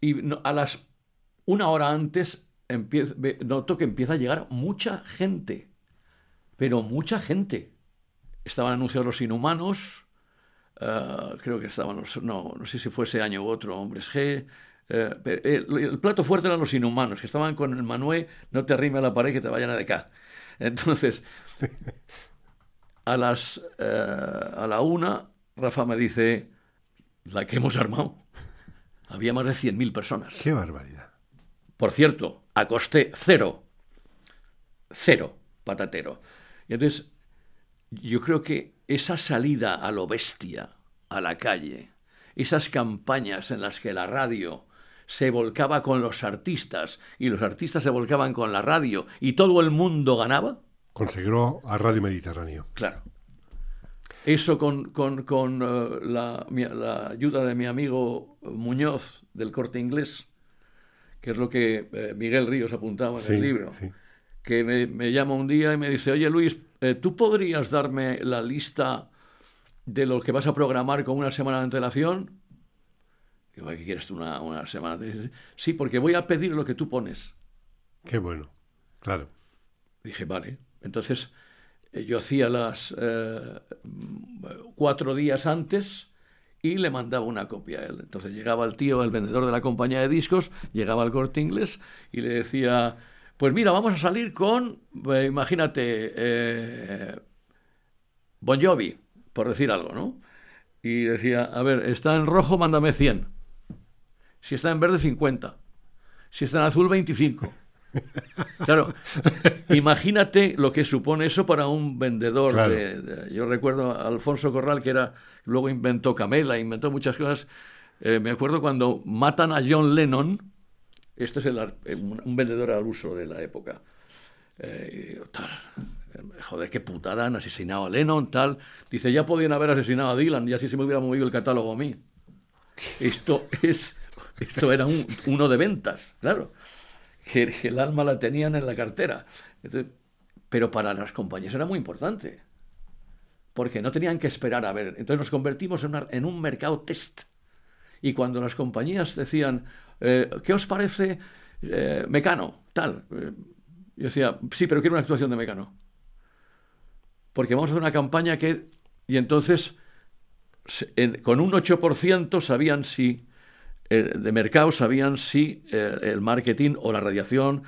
Y a las una hora antes noto que empieza a llegar mucha gente, pero mucha gente. Estaban anunciados los inhumanos, eh, creo que estaban los, no, no sé si fuese año u otro, hombres G. Eh, el, plato fuerte eran los inhumanos, que estaban con el Manuel, no te arrime a la pared que te vayan a de. Entonces, a las eh, a la una, Rafa me dice, la que hemos armado. Había más de 100.000 personas. ¡Qué barbaridad! Por cierto, a coste cero. Cero, patatero. Y entonces, yo creo que esa salida a lo bestia, a la calle, esas campañas en las que la radio se volcaba con los artistas y los artistas se volcaban con la radio y todo el mundo ganaba, Consiguió a Radio Mediterráneo. Claro. Eso con, con, eh, la, ayuda de mi amigo Muñoz del corte inglés, que es lo que eh, Miguel Ríos apuntaba en el libro, que me, llama un día y me dice, oye Luis, eh, ¿tú podrías darme la lista de lo que vas a programar con una semana de antelación? Digo, ¿qué quieres tú una, una semana? Sí, porque voy a pedir lo que tú pones. Qué bueno, claro. Dije, vale. Entonces, eh, yo hacía las eh, cuatro días antes y le mandaba una copia a él. Entonces llegaba el tío, el vendedor de la compañía de discos, llegaba al corte inglés y le decía, pues mira, vamos a salir con, eh, imagínate, Bon Jovi, por decir algo, ¿no? Y decía, a ver, está en rojo, mándame 100. Si está en verde, 50. Si está en azul, 25. Claro, imagínate lo que supone eso para un vendedor. De, yo recuerdo a Alfonso Corral, que era luego inventó Camela, inventó muchas cosas. Eh, me acuerdo cuando matan a John Lennon, este es un vendedor al uso de la época. Eh, tal, joder, qué putada, han asesinado a Lennon, tal. Dice, ya podían haber asesinado a Dylan y así se me hubiera movido el catálogo a mí. Esto es, esto era uno de ventas, claro que, el alma la tenían en la cartera. pero para las compañías era muy importante, porque no tenían que esperar a ver. Entonces nos convertimos en, un mercado test. Y cuando las compañías decían, eh, ¿qué os parece eh, Mecano? Tal. Eh, yo decía, sí, pero quiero una actuación de Mecano. Porque vamos a hacer una campaña que... Y entonces, con un 8% sabían si eh, de mercado sabían si eh, el marketing o la radiación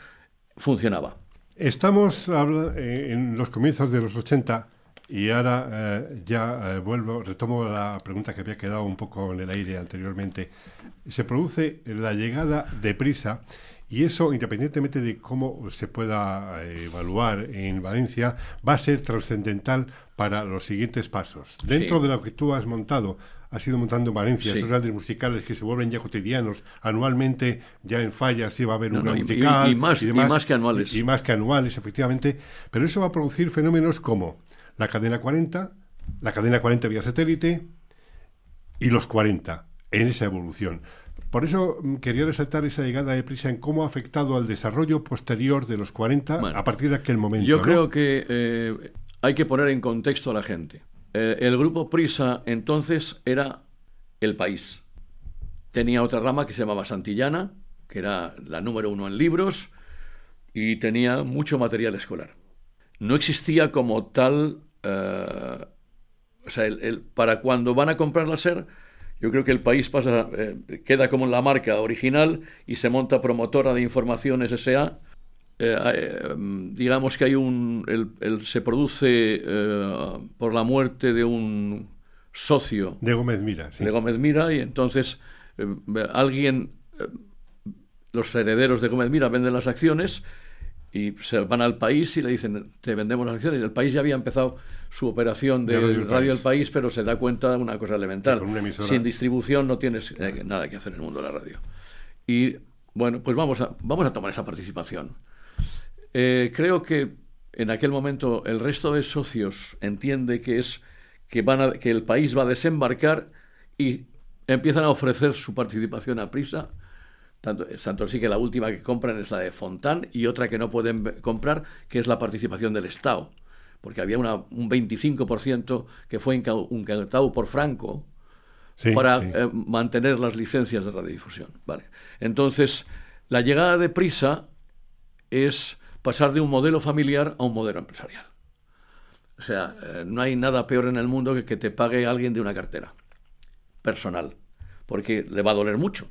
funcionaba. Estamos eh, en los comienzos de los 80 y ahora ya vuelvo, retomo la pregunta que había quedado un poco en el aire anteriormente. Se produce la llegada de prisa y eso, independientemente de cómo se pueda evaluar en Valencia, va a ser trascendental para los siguientes pasos. Dentro de lo que tú has montado, ha sido montando en Valencia, esos grandes musicales que se vuelven ya cotidianos, anualmente, ya en fallas sí va a haber un musical. Y, más, y, más que anuales. Y, más que anuales, efectivamente. Pero eso va a producir fenómenos como la cadena 40, la cadena 40 vía satélite, y los 40 en esa evolución. Por eso mm, quería resaltar esa llegada de prisa en cómo ha afectado al desarrollo posterior de los 40 a partir de aquel momento. Yo creo que eh, hay que poner en contexto a la gente. Eh, el grupo Prisa entonces era el país. Tenía otra rama que se llamaba Santillana, que era la número uno en libros, y tenía mucho material escolar. No existía como tal, eh, o sea, el, para cuando van a comprar la SER, yo creo que el país pasa, eh, queda como la marca original y se monta promotora de información SSA. Eh, digamos que hay un, el, se produce por la muerte de un socio de Gómez Mira, de Gómez Mira y entonces alguien los herederos de Gómez Mira venden las acciones y se van al país y le dicen, te vendemos las acciones. Y el país ya había empezado su operación de, Radio, del país. pero se da cuenta de una cosa elemental. Sin distribución no tienes eh, nada que hacer en el mundo de la radio. Y bueno, pues vamos a, vamos a tomar esa participación. Eh, creo que en aquel momento el resto de socios entiende que es que, van a, que el país va a desembarcar y empiezan a ofrecer su participación a prisa tanto, tanto sí que la última que compran es la de Fontán y otra que no pueden comprar, que es la participación del Estado. Porque había una, un 25% que fue incautado por Franco para eh, mantener las licencias de radiodifusión. Vale. Entonces, la llegada de Prisa es pasar de un modelo familiar a un modelo empresarial. O sea, eh, no hay nada peor en el mundo que que te pague alguien de una cartera personal, porque le va a doler mucho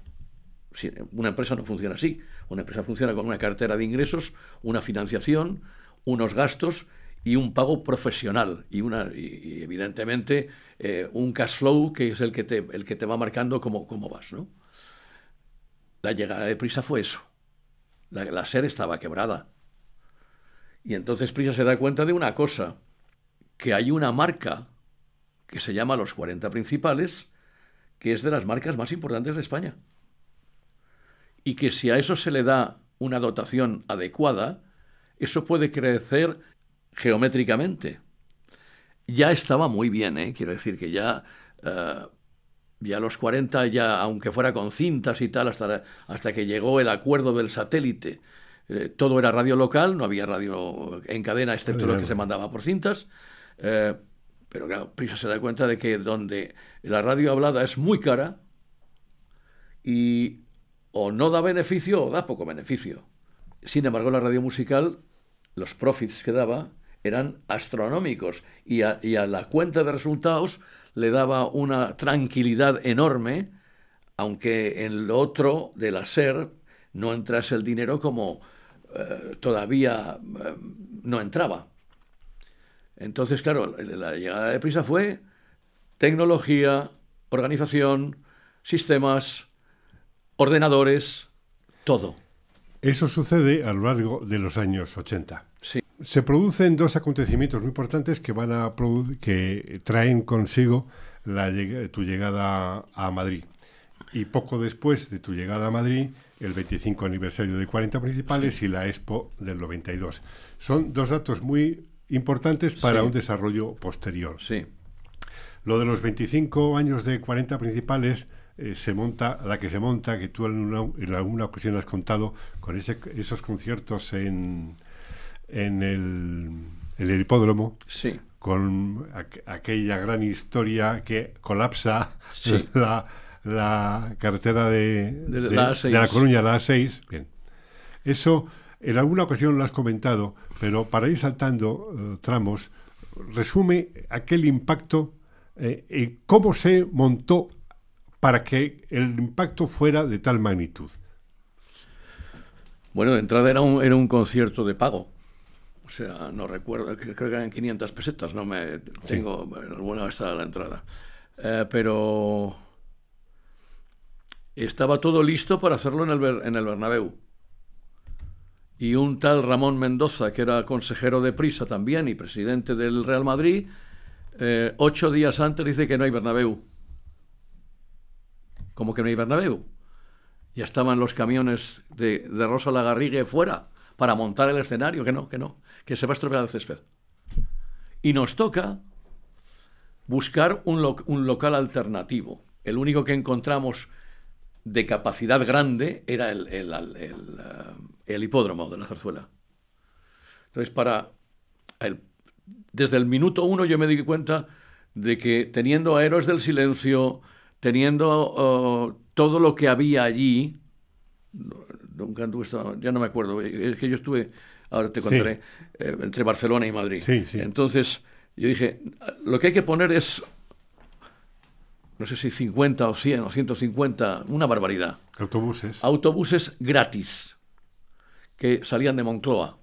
una empresa no funciona así. Una empresa funciona con una cartera de ingresos, una financiación, unos gastos y un pago profesional y, una, y, evidentemente eh, un cash flow que es el que te, el que te va marcando cómo, cómo vas. ¿no? La llegada de Prisa fue eso. La, la SER estaba quebrada. Y entonces Prisa se da cuenta de una cosa, que hay una marca que se llama Los 40 Principales, que es de las marcas más importantes de España y que si a eso se le da una dotación adecuada, eso puede crecer geométricamente. Ya estaba muy bien, ¿eh? quiero decir que ya, eh, ya los 40, ya, aunque fuera con cintas y tal, hasta, hasta que llegó el acuerdo del satélite, eh, todo era radio local, no había radio en cadena, excepto lo que se mandaba por cintas. Eh, pero claro, Prisa se da cuenta de que donde la radio hablada es muy cara y o no da beneficio o da poco beneficio. Sin embargo, la radio musical, los profits que daba eran astronómicos y a, la cuenta de resultados le daba una tranquilidad enorme, aunque en lo otro de la SER no entrase el dinero como eh, todavía eh, no entraba. Entonces, claro, la llegada de Prisa fue tecnología, organización, sistemas, ordenadores, todo. Eso sucede a lo largo de los años 80. Sí. Se producen dos acontecimientos muy importantes que van a que traen consigo la, tu llegada a Madrid. Y poco después de tu llegada a Madrid, el 25 aniversario de 40 principales y la Expo del 92. Son dos datos muy importantes para un desarrollo posterior. Sí. Lo de los 25 años de 40 principales eh, se monta, la que se monta, que tú en, alguna ocasión has contado, con ese, esos conciertos en, en, el, el hipódromo, sí. con aquella gran historia que colapsa [LAUGHS] la, la, carretera de, de, la, Coruña, la A6. Bien. Eso en alguna ocasión lo has comentado, pero para ir saltando eh, tramos, resume aquel impacto eh, y cómo se montó para que el impacto fuera de tal magnitud? Bueno, de entrada era un, era un concierto de pago. O sea, no recuerdo, creo que eran 500 pesetas, no me tengo, bueno, está la entrada. Eh, pero estaba todo listo para hacerlo en el, en el Bernabéu. Y un tal Ramón Mendoza, que era consejero de Prisa también y presidente del Real Madrid, eh, ocho días antes dice que no hay Bernabéu. ¿Cómo que no hay Bernabéu? Ya estaban los camiones de, de Rosa Lagarrigue fuera para montar el escenario, que no, que no, que se va a estropear el césped. Y nos toca buscar un, un local alternativo. el único que encontramos de capacidad grande era el, el, el, hipódromo de la zarzuela. Entonces, para desde el minuto uno yo me di cuenta de que teniendo a Héroes del Silencio, teniendo oh, todo lo que había allí, nunca anduve, ya no me acuerdo, es que yo estuve, ahora te contaré, eh, entre Barcelona y Madrid. Entonces, yo dije, lo que hay que poner es, no sé si 50 o 100 o 150, una barbaridad. Autobuses. Autobuses gratis, que salían de Moncloa.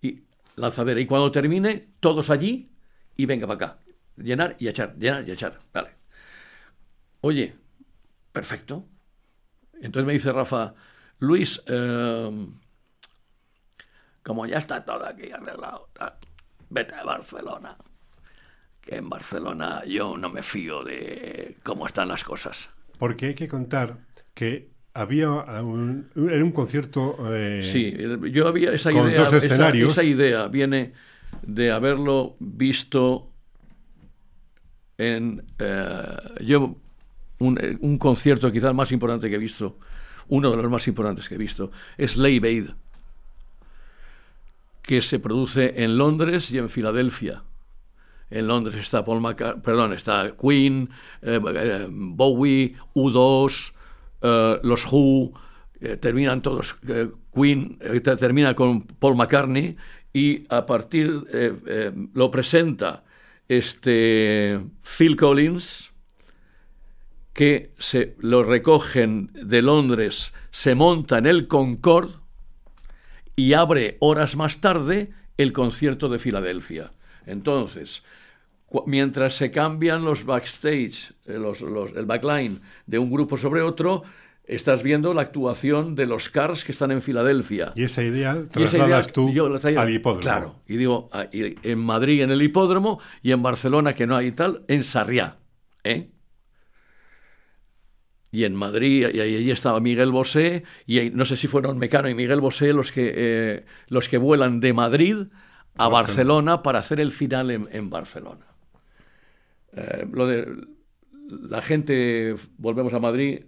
Y lanzadera. Y cuando termine, todos allí y venga para acá. Llenar y echar, llenar y echar. Vale. Oye, perfecto. Entonces me dice Rafa, Luis, em, como ya está todo aquí arreglado, vete a Barcelona. En Barcelona yo no me fío de cómo están las cosas. Porque hay que contar que había un, un concierto. Eh, sí, yo había esa idea. Esa, esa, idea viene de haberlo visto en. Eh, yo, un, un, concierto quizás más importante que he visto, uno de los más importantes que he visto, es Aid, que se produce en Londres y en Filadelfia. En Londres está Paul McCartney, perdón, está Queen, eh, Bowie, U2, eh, los Who, eh, terminan todos, eh, Queen termina con Paul McCartney y a partir lo presenta este Phil Collins que se lo recogen de Londres, se monta en el Concorde y abre horas más tarde el concierto de Filadelfia. Entonces, mientras se cambian los backstage, eh, el backline de un grupo sobre otro, estás viendo la actuación de los Cars que están en Filadelfia. Y esa idea trasladas tú al hipódromo. Claro, y digo, ah, en Madrid en el hipódromo y en Barcelona, que no hay tal, en Sarriá. ¿eh? Y en Madrid, y ahí estaba Miguel Bosé, y no sé si fueron Mecano y Miguel Bosé los que, eh, los que vuelan de Madrid a Barcelona, para hacer el final en Barcelona. Eh, lo de la gente, volvemos a Madrid,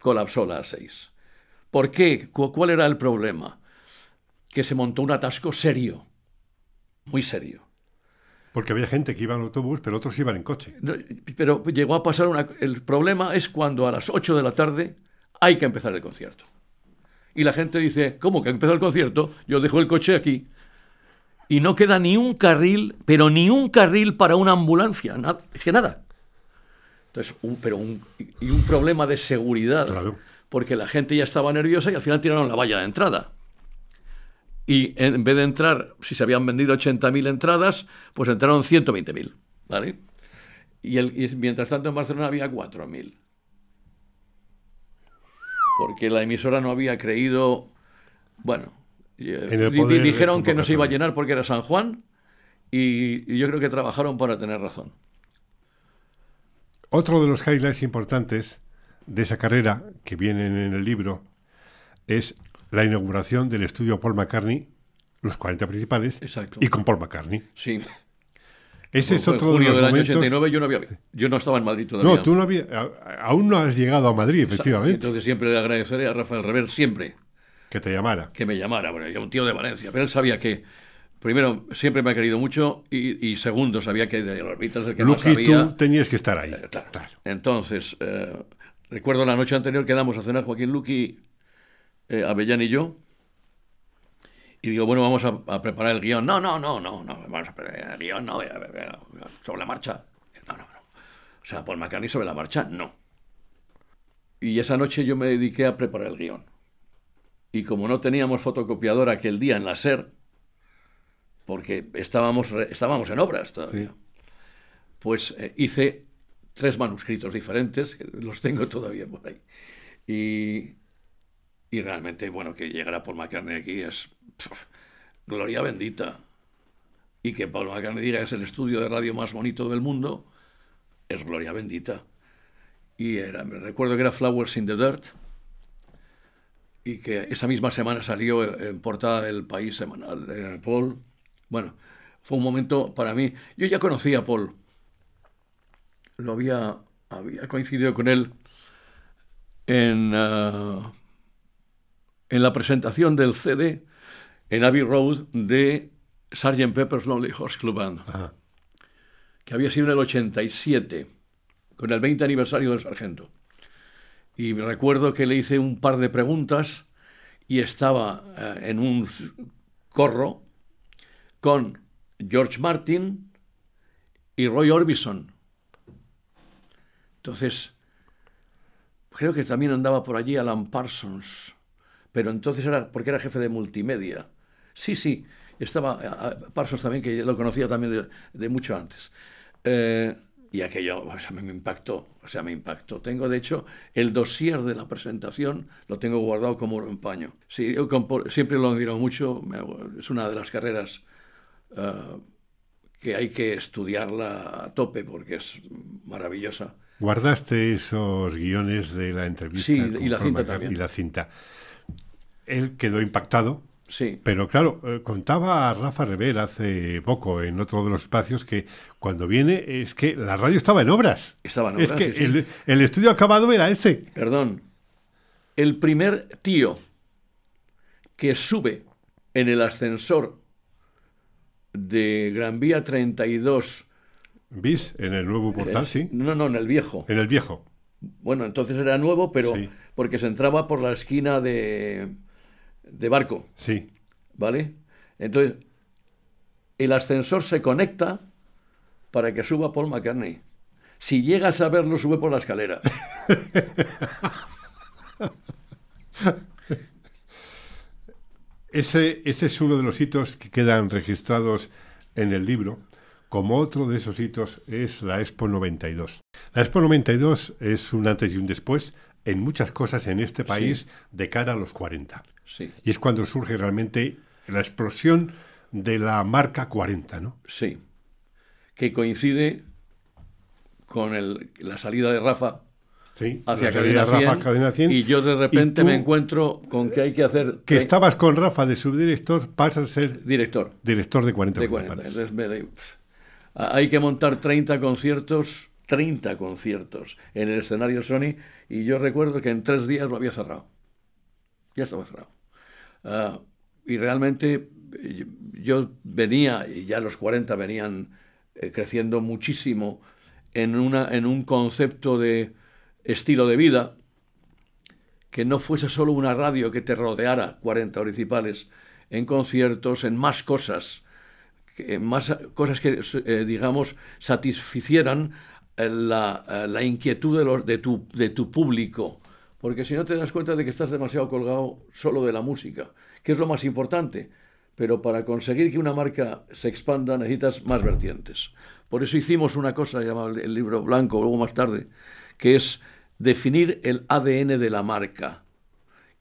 colapsó las seis. ¿Por qué? ¿Cuál era el problema? Que se montó un atasco serio, muy serio. Porque había gente que iba en autobús, pero otros iban en coche. pero llegó a pasar una... El problema es cuando a las 8 de la tarde hay que empezar el concierto. Y la gente dice, ¿cómo que ha empezado el concierto? Yo dejo el coche aquí y no queda ni un carril, pero ni un carril para una ambulancia, nada, que nada. Entonces, un, pero un, y un problema de seguridad, porque la gente ya estaba nerviosa y al final tiraron la valla de entrada. Y en vez de entrar, si se habían vendido 80.000 entradas, pues entraron 120.000, ¿vale? Y, el, y mientras tanto en Barcelona había 4.000. Porque la emisora no había creído, bueno, eh, dijeron que no se iba a llenar porque era San Juan y, yo creo que trabajaron para tener razón. Otro de los highlights importantes de esa carrera que vienen en el libro es la inauguración del estudio Paul McCartney, los 40 principales, y con Paul McCartney. Sí. Ese es otro de los del año 89 yo no, había, yo no estaba en Madrid todavía. No, tú no había, aún no has llegado a Madrid, efectivamente. Entonces siempre le agradeceré a Rafael Rever, siempre. Que te llamara. Que me llamara. Bueno, yo un tío de Valencia, pero él sabía que, primero, siempre me ha querido mucho y, segundo, sabía que de los Beatles el que más sabía... tú tenías que estar ahí. Eh, claro. Entonces, eh, recuerdo la noche anterior quedamos a cenar Joaquín Luqui, eh, Avellán y yo, y digo, bueno, vamos a, preparar el guion. No, no, no, no, no, vamos a preparar el guion, no, sobre la marcha. No, no, no. O sea, por McCartney sobre la marcha, no. Y esa noche yo me dediqué a preparar el guion y como no teníamos fotocopiadora aquel día en la SER, porque estábamos, estábamos en obras todavía, pues eh, hice tres manuscritos diferentes, que los tengo todavía por ahí. Y, y realmente, bueno, que llegara Paul McCartney aquí es gloria bendita. Y que Paul McCartney diga es el estudio de radio más bonito del mundo, es gloria bendita. Y era, me recuerdo que era Flowers in the Dirt, y que esa misma semana salió en portada del País Semanal de Paul. Bueno, fue un momento para mí. Yo ya conocía a Paul. Lo había había coincidido con él en, ah, en la presentación del CD en Abbey Road de Sgt. Pepper's Lonely Horse Club Band, que había sido en el 87, con el 20 aniversario del sargento. Y recuerdo que le hice un par de preguntas y estaba eh, en un corro con George Martin y Roy Orbison. Entonces, creo que también andaba por allí Alan Parsons, pero entonces era porque era jefe de multimedia. Sí, sí, estaba eh, Parsons también, que lo conocía también de, mucho antes. Eh, y aquello, o sea, me impactó, o sea, me impactó. Tengo, de hecho, el dossier de la presentación, lo tengo guardado como un paño. Sí, yo siempre lo admiro mucho, es una de las carreras eh, que hay que estudiarla a tope porque es maravillosa. ¿Guardaste esos guiones de la entrevista? Sí, y la cinta también. Y la cinta. Él quedó impactado Sí. Pero claro, eh, contaba a Rafa Rever hace poco en otro de los espacios que cuando viene es que la radio estaba en obras. Estaba en obras. Es que El, estudio acabado era ese. Perdón. El primer tío que sube en el ascensor de Gran Vía 32. ¿Vis? En el nuevo portal, sí. No, no, en el viejo. En el viejo. Bueno, entonces era nuevo, pero porque se entraba por la esquina de de barco. Sí. ¿Vale? Entonces, el ascensor se conecta para que suba Paul McCartney. Si llegas a verlo, sube por la escalera. [LAUGHS] ese, ese es uno de los hitos que quedan registrados en el libro. Como otro de esos hitos es la Expo 92. La Expo 92 es un antes y un después en muchas cosas en este país de cara a los 40. Y es cuando surge realmente la explosión de la marca 40, ¿no? Sí. Que coincide con la salida de Rafa hacia cadena 100, y yo de repente me encuentro con que hay que hacer... Que estabas con Rafa de subdirector, pasas a ser... Director. Director de 40. De 40. Entonces hay que montar 30 conciertos, 30 conciertos en el escenario Sony y yo recuerdo que en tres días lo había cerrado. Ya estaba cerrado. Ah, y realmente eh, yo venía, y ya los 40 venían eh, creciendo muchísimo en, una, en un concepto de estilo de vida, que no fuese solo una radio que te rodeara 40 principales en conciertos, en más cosas, en más cosas que, eh, digamos, satisficieran la, la inquietud de, los, de, tu, de tu público porque si no te das cuenta de que estás demasiado colgado solo de la música, que es lo más importante. Pero para conseguir que una marca se expanda necesitas más vertientes. Por eso hicimos una cosa llamada el libro blanco, luego más tarde, que es definir el ADN de la marca.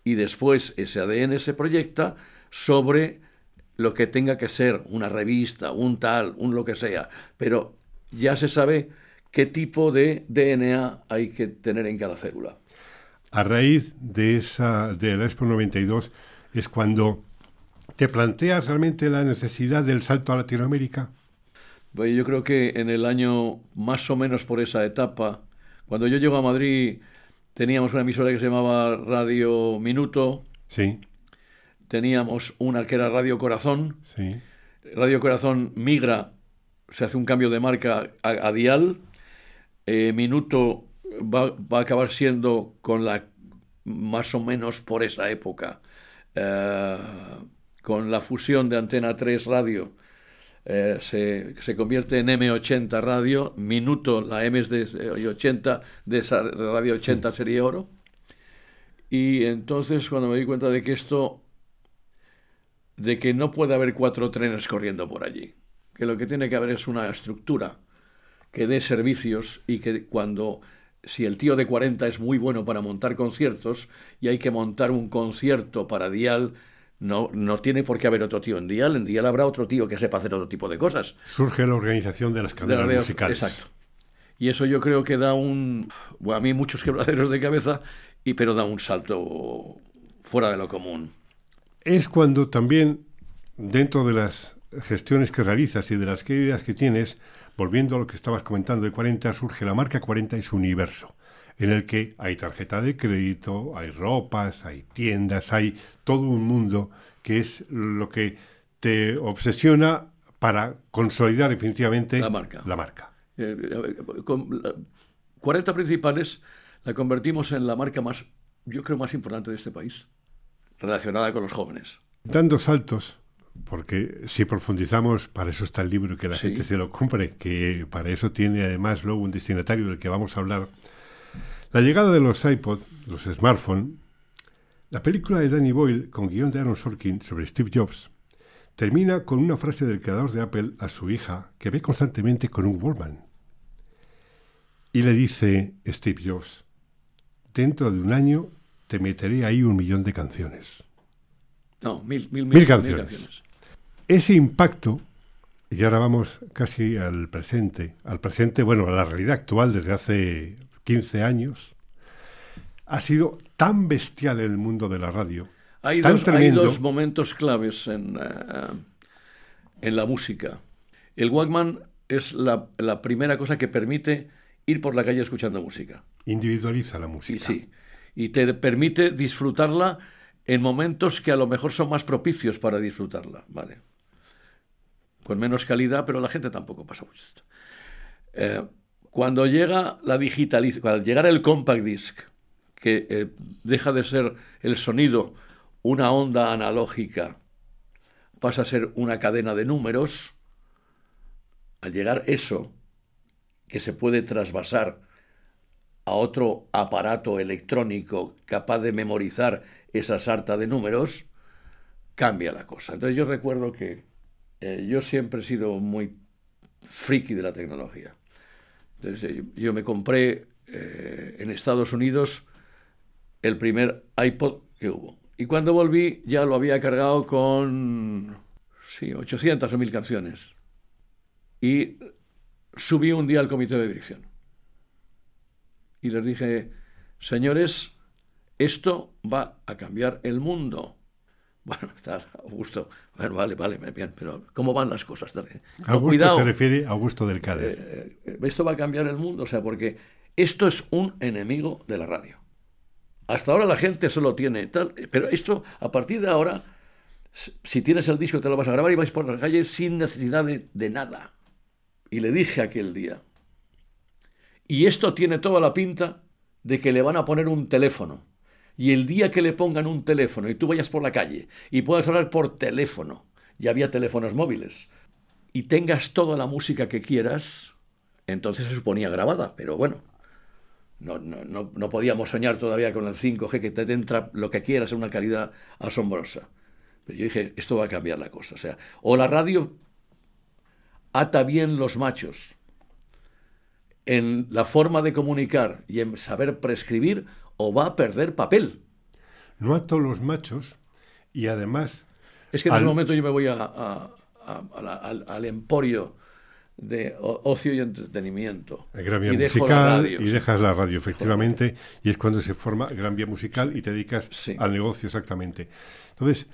Y después ese ADN se proyecta sobre lo que tenga que ser una revista, un tal, un lo que sea. Pero ya se sabe qué tipo de DNA hay que tener en cada célula a raíz de esa de la Expo 92 es cuando te planteas realmente la necesidad del salto a Latinoamérica. Pues yo creo que en el año más o menos por esa etapa, cuando yo llego a Madrid, teníamos una emisora que se llamaba Radio Minuto. Sí. Teníamos una que era Radio Corazón. Sí. Radio Corazón migra, se hace un cambio de marca a, Dial. Eh, Minuto va, a acabar siendo con la más o menos por esa época, eh, con la fusión de Antena 3 Radio, eh, se, se, convierte en M80 Radio, Minuto, la M es de 80, de Radio 80 sería oro. Y entonces cuando me di cuenta de que esto, de que no puede haber cuatro trenes corriendo por allí, que lo que tiene que haber es una estructura que dé servicios y que cuando si el tío de 40 es muy bueno para montar conciertos y hay que montar un concierto para Dial, no, no tiene por qué haber otro tío en Dial. En Dial habrá otro tío que sepa hacer otro tipo de cosas. Surge la organización de las cadenas musicales. Exacto. Y eso yo creo que da un. a mí muchos quebraderos de cabeza, y, pero da un salto fuera de lo común. Es cuando también, dentro de las gestiones que realizas y de las ideas que tienes, volviendo a lo que estabas comentando de 40, surge la marca 40 y su universo, en el que hay tarjeta de crédito, hay ropas, hay tiendas, hay todo un mundo que es lo que te obsesiona para consolidar definitivamente la marca. La marca. Eh, con 40 principales la convertimos en la marca más, yo creo, más importante de este país, relacionada con los jóvenes. Dando saltos, porque si profundizamos, para eso está el libro y que la gente se lo compre, que para eso tiene además luego un destinatario del que vamos a hablar. La llegada de los iPod, los smartphones, la película de Danny Boyle con guion de Aaron Sorkin sobre Steve Jobs termina con una frase del creador de Apple a su hija que ve constantemente con un Wallman. Y le dice Steve Jobs, dentro de un año te meteré ahí un millón de canciones. No, mil, mil, mil, canciones. Ese impacto, y ahora vamos casi al presente, al presente, bueno, a la realidad actual desde hace 15 años, ha sido tan bestial en el mundo de la radio. Hay, dos, dos, momentos claves en, eh, en la música. El Walkman es la, la, primera cosa que permite ir por la calle escuchando música. Individualiza la música. Y sí. Y te permite disfrutarla en momentos que a lo mejor son más propicios para disfrutarla, ¿vale? Con menos calidad, pero la gente tampoco pasa mucho esto. Eh, cuando llega la digitalización, cuando llegara el compact disc, que eh, deja de ser el sonido una onda analógica, pasa a ser una cadena de números, al llegar eso, que se puede trasvasar a otro aparato electrónico capaz de memorizar esa sarta de números, cambia la cosa. Entonces yo recuerdo que eh, yo siempre he sido muy friki de la tecnología. Entonces yo me compré eh, en Estados Unidos el primer iPod que hubo. Y cuando volví ya lo había cargado con sí, 800 o 1000 canciones. Y subí un día al comité de dirección. Y les dije, señores, esto va a cambiar el mundo. Bueno, está Augusto. Bueno, vale, vale, bien, pero ¿cómo van las cosas? Augusto se refiere a Augusto del Cádiz. Eh, eh, esto va a cambiar el mundo, o sea, porque esto es un enemigo de la radio. Hasta ahora la gente solo tiene tal, pero esto, a partir de ahora, si tienes el disco te lo vas a grabar y vais por la calle sin necesidad de, de nada. Y le dije aquel día, y esto tiene toda la pinta de que le van a poner un teléfono y el día que le pongan un teléfono y tú vayas por la calle y puedas hablar por teléfono, ya había teléfonos móviles, y tengas toda la música que quieras, entonces se suponía grabada, pero bueno, no, no, no, podíamos soñar todavía con el 5G que te entra lo que quieras en una calidad asombrosa. Pero yo dije, esto va a cambiar la cosa. O sea, o la radio ata bien los machos en la forma de comunicar y en saber prescribir, o va a perder papel. No a todos los machos y además... Es que en ese momento yo me voy a, al, emporio de ocio y entretenimiento. Gran Vía y Musical y dejas la radio, efectivamente, y es cuando se forma Gran Vía Musical y te dedicas al negocio exactamente. Entonces...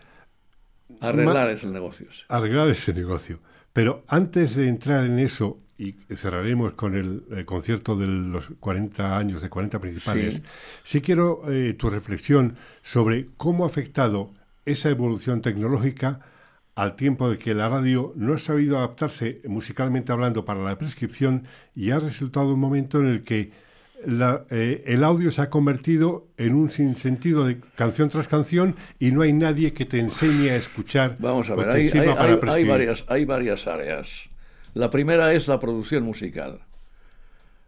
Arreglar ese negocio. Arreglar ese negocio. Pero antes de entrar en eso y cerraremos con el, concierto de los 40 años de 40 principales, sí, quiero eh, tu reflexión sobre cómo ha afectado esa evolución tecnológica al tiempo de que la radio no ha sabido adaptarse musicalmente hablando para la prescripción y ha resultado un momento en el que eh, el audio se ha convertido en un sinsentido de canción tras canción y no hay nadie que te enseñe a escuchar. Vamos a ver, hay, hay, varias, hay varias áreas. La primera es la producción musical.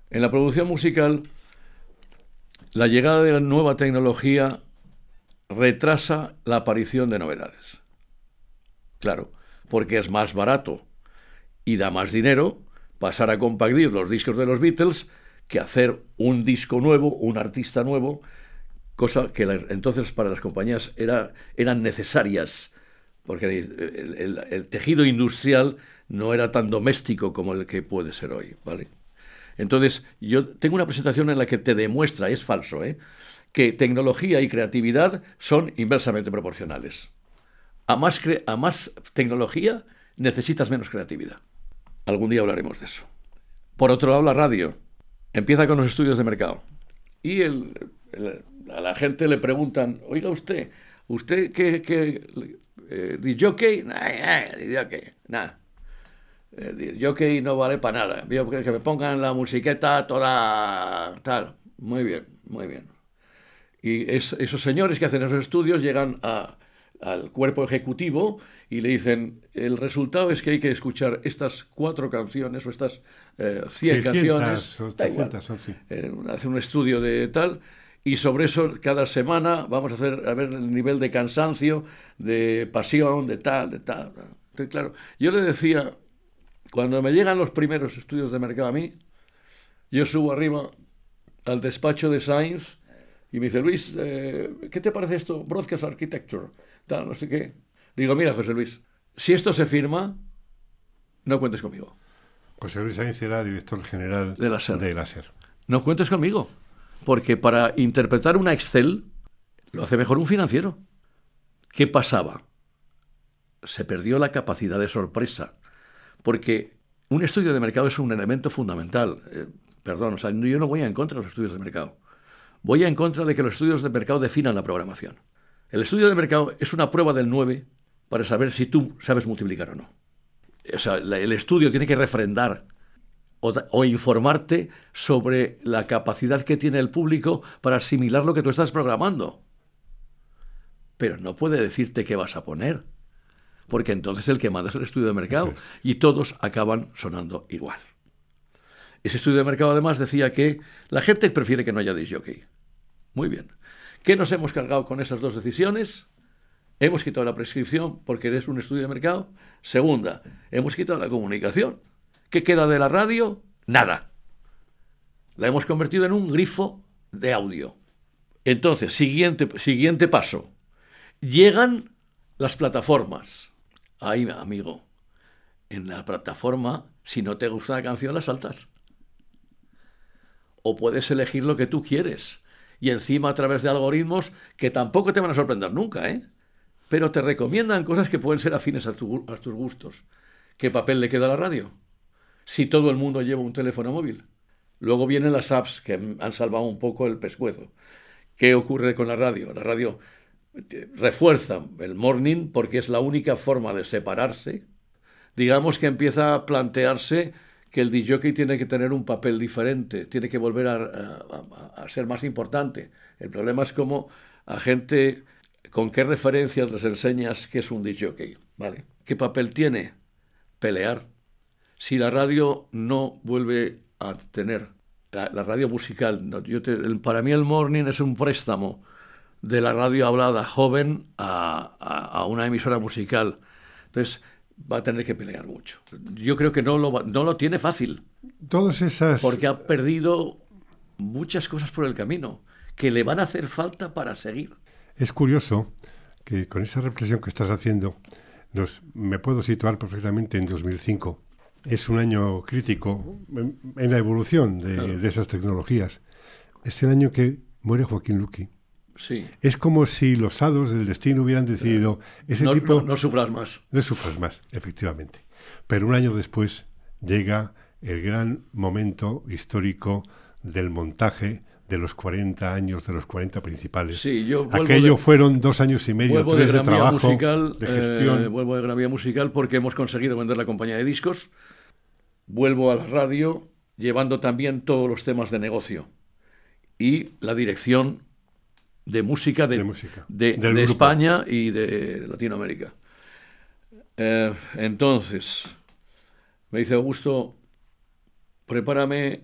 En la producción musical, la llegada de la nueva tecnología retrasa la aparición de novedades. Claro, porque es más barato y da más dinero pasar a compartir los discos de los Beatles que hacer un disco nuevo, un artista nuevo, cosa que entonces para las compañías era, eran necesarias, porque el, tejido industrial no era tan doméstico como el que puede ser hoy, ¿vale? Entonces, yo tengo una presentación en la que te demuestra, es falso, ¿eh? que tecnología y creatividad son inversamente proporcionales. A más, tecnología, necesitas menos creatividad. Algún día hablaremos de eso. Por otro lado, la radio empieza con los estudios de mercado. Y a la gente le preguntan, oiga usted, ¿usted qué, qué eh, DJ? Nada, eh, jockey no vale para nada. Que me pongan la musiqueta toda tal. Muy bien, muy bien. Y esos señores que hacen esos estudios llegan al cuerpo ejecutivo y le dicen, el resultado es que hay que escuchar estas cuatro canciones o estas eh, 100 canciones. Eh, hace un estudio de tal y sobre eso cada semana vamos a hacer a ver el nivel de cansancio, de pasión, de tal, de tal. claro, yo le decía cuando me llegan los primeros estudios de mercado a mí, yo subo arriba al despacho de Sainz y me dice, Luis, eh, ¿qué te parece esto? Broadcast Architecture, tal, no sé qué. Digo, mira, José Luis, si esto se firma, no cuentes conmigo. José Luis Sainz era director general de la SER. No cuentes conmigo, porque para interpretar una Excel lo hace mejor un financiero. ¿Qué pasaba? Se perdió la capacidad de sorpresa porque un estudio de mercado es un elemento fundamental. Eh, perdón, o sea, yo no voy en contra de los estudios de mercado. Voy en contra de que los estudios de mercado definan la programación. El estudio de mercado es una prueba del 9 para saber si tú sabes multiplicar o no. O sea, el estudio tiene que refrendar o, o, informarte sobre la capacidad que tiene el público para asimilar lo que tú estás programando. Pero no puede decirte qué vas a poner porque entonces el que manda es el estudio de mercado y todos acaban sonando igual. Ese estudio de mercado además decía que la gente prefiere que no haya disjockey. Muy bien. ¿Qué nos hemos cargado con esas dos decisiones? Hemos quitado la prescripción porque es un estudio de mercado. Segunda, hemos quitado la comunicación. ¿Qué queda de la radio? Nada. La hemos convertido en un grifo de audio. Entonces, siguiente, siguiente paso. Llegan las plataformas. Ay, amigo, en la plataforma, si no te gusta la canción, la saltas. O puedes elegir lo que tú quieres. Y encima a través de algoritmos que tampoco te van a sorprender nunca, ¿eh? Pero te recomiendan cosas que pueden ser afines a, a tus gustos. ¿Qué papel le queda a la radio? Si todo el mundo lleva un teléfono móvil. Luego vienen las apps que han salvado un poco el pescuezo. ¿Qué ocurre con la radio? La radio refuerza el morning porque es la única forma de separarse, digamos que empieza a plantearse que el DJ tiene que tener un papel diferente, tiene que volver a, ser más importante. El problema es cómo a gente, con qué referencias les enseñas que es un DJ, ¿vale? ¿Qué papel tiene? Pelear. Si la radio no vuelve a tener, la, radio musical, yo para mí el morning es un préstamo de la radio hablada joven a, una emisora musical. Entonces va a tener que pelear mucho. Yo creo que no lo, no lo tiene fácil. Todas esas... Porque ha perdido muchas cosas por el camino que le van a hacer falta para seguir. Es curioso que con esa reflexión que estás haciendo, nos, me puedo situar perfectamente en 2005. Es un año crítico en, la evolución de, de, esas tecnologías. Es el año que muere Joaquín Luqui. Es como si los hados del destino hubieran decidido ese no, tipo. No, sufras más. No sufras más, efectivamente. Pero un año después llega el gran momento histórico del montaje de los 40 años, de los 40 principales. Sí, yo Aquello fueron dos años y medio, tres de, trabajo, musical, de gestión. Eh, vuelvo de Gran Vía Musical porque hemos conseguido vender la compañía de discos. Vuelvo a la radio llevando también todos los temas de negocio y la dirección de música de, de, España y de Latinoamérica. Eh, entonces, me dice Augusto, prepárame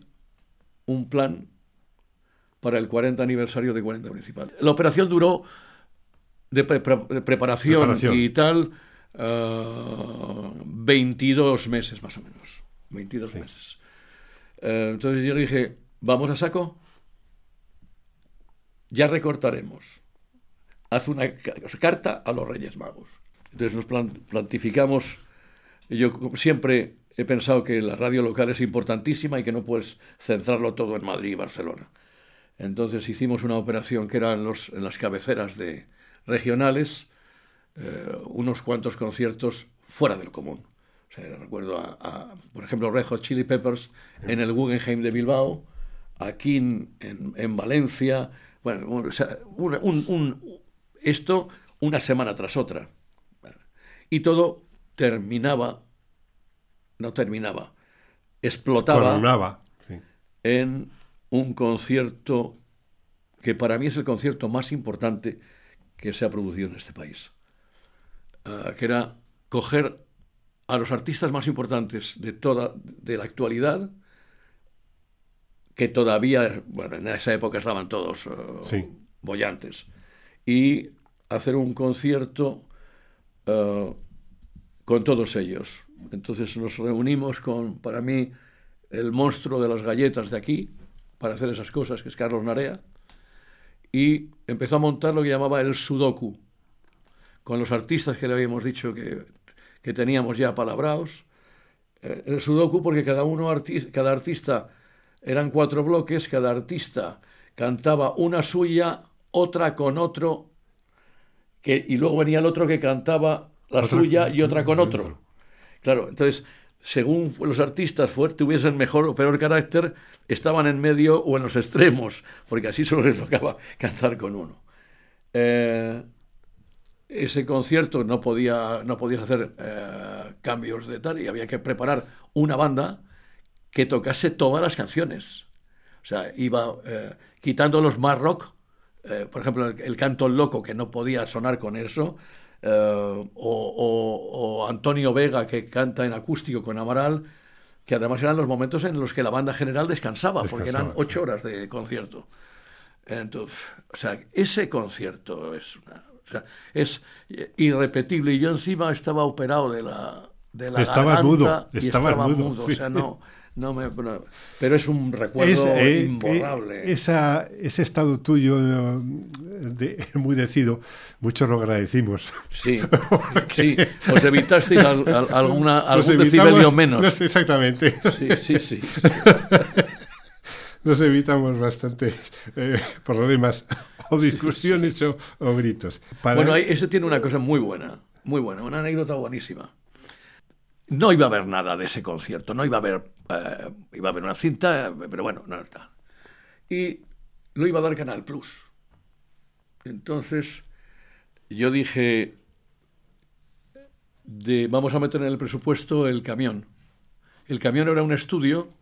un plan para el 40 aniversario de 40 Principal. La operación duró de, preparación, y tal 22 eh, meses más o menos. 22 meses. Eh, entonces yo le dije, ¿vamos a saco? ya recortaremos. Haz una carta a los Reyes Magos. Entonces nos plantificamos. Yo siempre he pensado que la radio local es importantísima y que no puedes centrarlo todo en Madrid y Barcelona. Entonces hicimos una operación que era en, los, en las cabeceras de regionales, eh, unos cuantos conciertos fuera del común. O sea, recuerdo a, por ejemplo, Red Hot Chili Peppers en el Guggenheim de Bilbao, aquí en, Valencia, bueno, o sea, esto una semana tras otra. Y todo terminaba, no terminaba, explotaba en un concierto que para mí es el concierto más importante que se ha producido en este país, ah, que era coger a los artistas más importantes de toda de la actualidad, que todavía, bueno, en esa época estaban todos uh, bollantes, y hacer un concierto uh, con todos ellos. Entonces nos reunimos con, para mí, el monstruo de las galletas de aquí, para hacer esas cosas, que es Carlos Narea, y empezó a montar lo que llamaba el Sudoku, con los artistas que le habíamos dicho que que teníamos ya palabrados. Eh, el sudoku porque cada uno cada artista eran cuatro bloques, cada artista cantaba una suya, otra con otro, que, y luego venía el otro que cantaba la suya y otra con otro. Claro, entonces, según los artistas tuviesen mejor o peor carácter, estaban en medio o en los extremos, porque así solo les tocaba [LAUGHS] cantar con uno. Eh, ese concierto no, podía, no podías hacer eh, cambios de tal y había que preparar una banda que tocase todas las canciones. O sea, iba eh, quitando los más rock, eh, por ejemplo, el, canto loco que no podía sonar con eso, o, Antonio Vega que canta en acústico con Amaral, que además eran los momentos en los que la banda general descansaba, porque eran ocho horas de concierto. Entonces, o sea, ese concierto es una, es irrepetible. Y yo encima estaba operado de la, de la estaba mudo, y estaba, mudo. O sea, no, no me, pero es un recuerdo eh, imborrable. Eh, esa, ese estado tuyo de, muy decido, muchos lo agradecimos. Sí, [LAUGHS] sí. Os evitasteis alguna, algún decibelio menos. [LAUGHS] exactamente. Sí, sí, sí. [LAUGHS] Nos evitamos bastante eh, problemas o discusiones O, gritos. Bueno, eso tiene una cosa muy buena, muy buena, una anécdota buenísima. No iba a haber nada de ese concierto, no iba a haber, eh, iba a haber una cinta, pero bueno, no está. Y lo iba a dar Canal Plus. Entonces, yo dije, de, vamos a meter en el presupuesto el camión. El camión era un estudio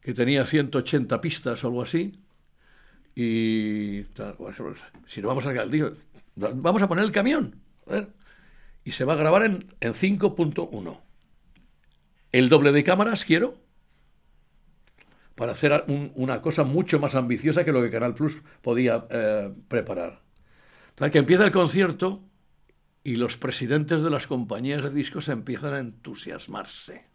que tenía 180 pistas o algo así, y si no vamos a al vamos a poner el camión. y se va a grabar en, en 5.1. El doble de cámaras quiero para hacer una cosa mucho más ambiciosa que lo que Canal Plus podía eh, preparar. que empieza el concierto y los presidentes de las compañías de discos empiezan a entusiasmarse.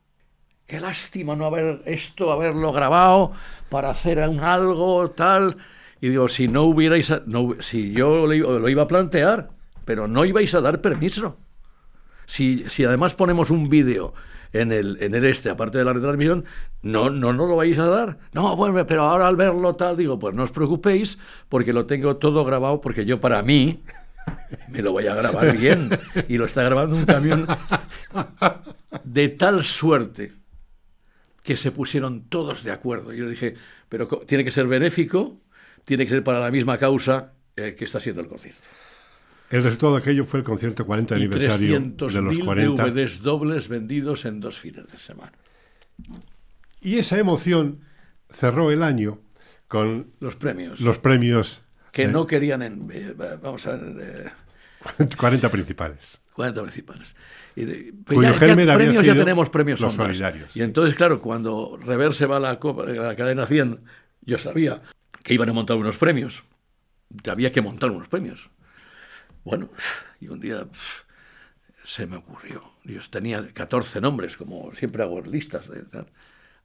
Qué lástima no haber esto, haberlo grabado para hacer algo tal. Y digo, si no hubierais, no, si yo lo, iba a plantear, pero no ibais a dar permiso. Si, si además ponemos un vídeo en el, en el este, aparte de la retransmisión, no, no, no lo vais a dar. No, bueno, pero ahora al verlo tal, digo, pues no os preocupéis, porque lo tengo todo grabado, porque yo para mí me lo voy a grabar bien. Y lo está grabando un camión de tal suerte que se pusieron todos de acuerdo. Y yo dije, pero tiene que ser benéfico tiene que ser para la misma causa eh, que está siendo el concierto. El resultado de aquello fue el concierto 40 aniversario de los 40. DVDs dobles vendidos en dos fines de semana. Y esa emoción cerró el año con los premios. Los premios que no querían en, eh, vamos a ver, [LAUGHS] 40 principales. 40 principales. Y pues ya, premios ya tenemos premios los solidarios. Y entonces, claro, cuando Reverse va a la, la cadena 100, yo sabía que iban a montar unos premios. Había que montar unos premios. Bueno, y un día se me ocurrió. Yo tenía 14 nombres, como siempre hago listas. De,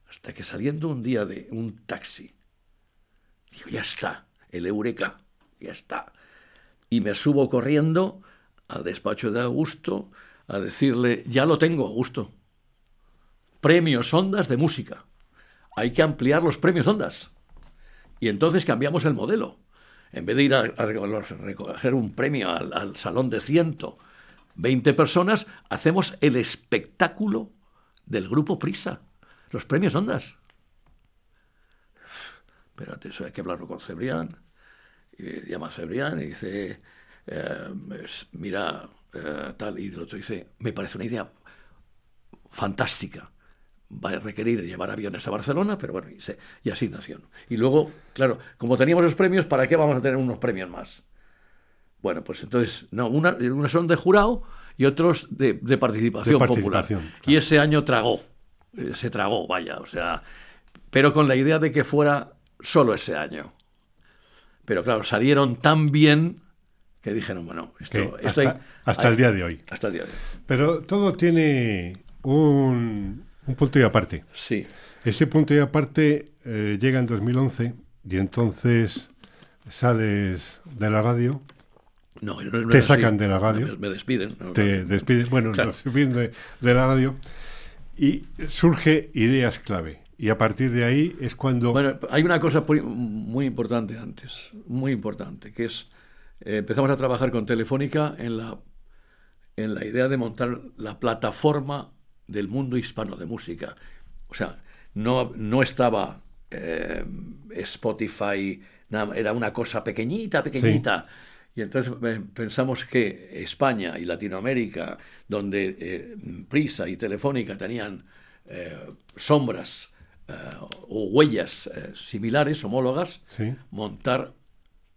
hasta que saliendo un día de un taxi, digo, ya está, el Eureka, ya está. Y me subo corriendo al despacho de Augusto a decirle, ya lo tengo, Augusto. Premios Ondas de música. Hay que ampliar los premios Ondas. Y entonces cambiamos el modelo. En vez de ir a, recoger un premio al, salón de 120 personas, hacemos el espectáculo del grupo Prisa, los premios Ondas. Espérate, eso hay que hablarlo con Cebrián. Llama a Cebrián y dice, eh, mira, eh, tal, y el otro dice, me parece una idea fantástica. Va a requerir llevar aviones a Barcelona, pero bueno, y, y así nació. Y luego, claro, como teníamos los premios, ¿para qué vamos a tener unos premios más? Bueno, pues entonces, no, una, son de jurado y otros de, participación, popular. Y ese año tragó, eh, se tragó, vaya, o sea, pero con la idea de que fuera solo ese año. Pero claro, salieron tan bien que dijeron, bueno, esto, hasta, el día de hoy. Hasta el día de hoy. Pero todo tiene un, punto y aparte. Sí. Ese punto y aparte eh, llega en 2011 y entonces sales de la radio. No, te sacan de la radio. me, despiden. te despiden, bueno, despiden de, de la radio y surge ideas clave. Y a partir de ahí es cuando... Bueno, hay una cosa muy importante antes, muy importante, que es eh, empezamos a trabajar con Telefónica en la, en la idea de montar la plataforma del mundo hispano de música. O sea, no, no estaba eh, Spotify, era una cosa pequeñita, pequeñita. Y entonces eh, pensamos que España y Latinoamérica, donde Prisa y Telefónica tenían sombras o huellas similares, homólogas, montar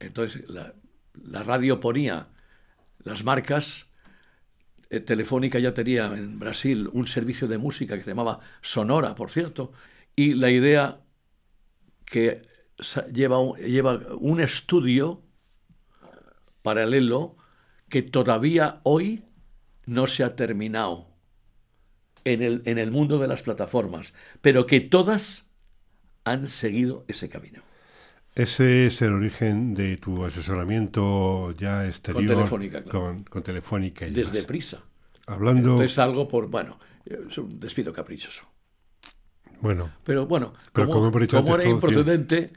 entonces la, la radio ponía las marcas. Eh, Telefónica ya tenía en Brasil un servicio de música que se llamaba Sonora, por cierto, y la idea que lleva un, lleva un estudio paralelo que todavía hoy no se ha terminado en el, en el mundo de las plataformas, pero que todas han seguido ese camino. Ese es el origen de tu asesoramiento ya exterior. Con Telefónica, Con, Telefónica Desde prisa. Hablando... Es algo por, bueno, es un despido caprichoso. Bueno. Pero bueno, como, como, era improcedente,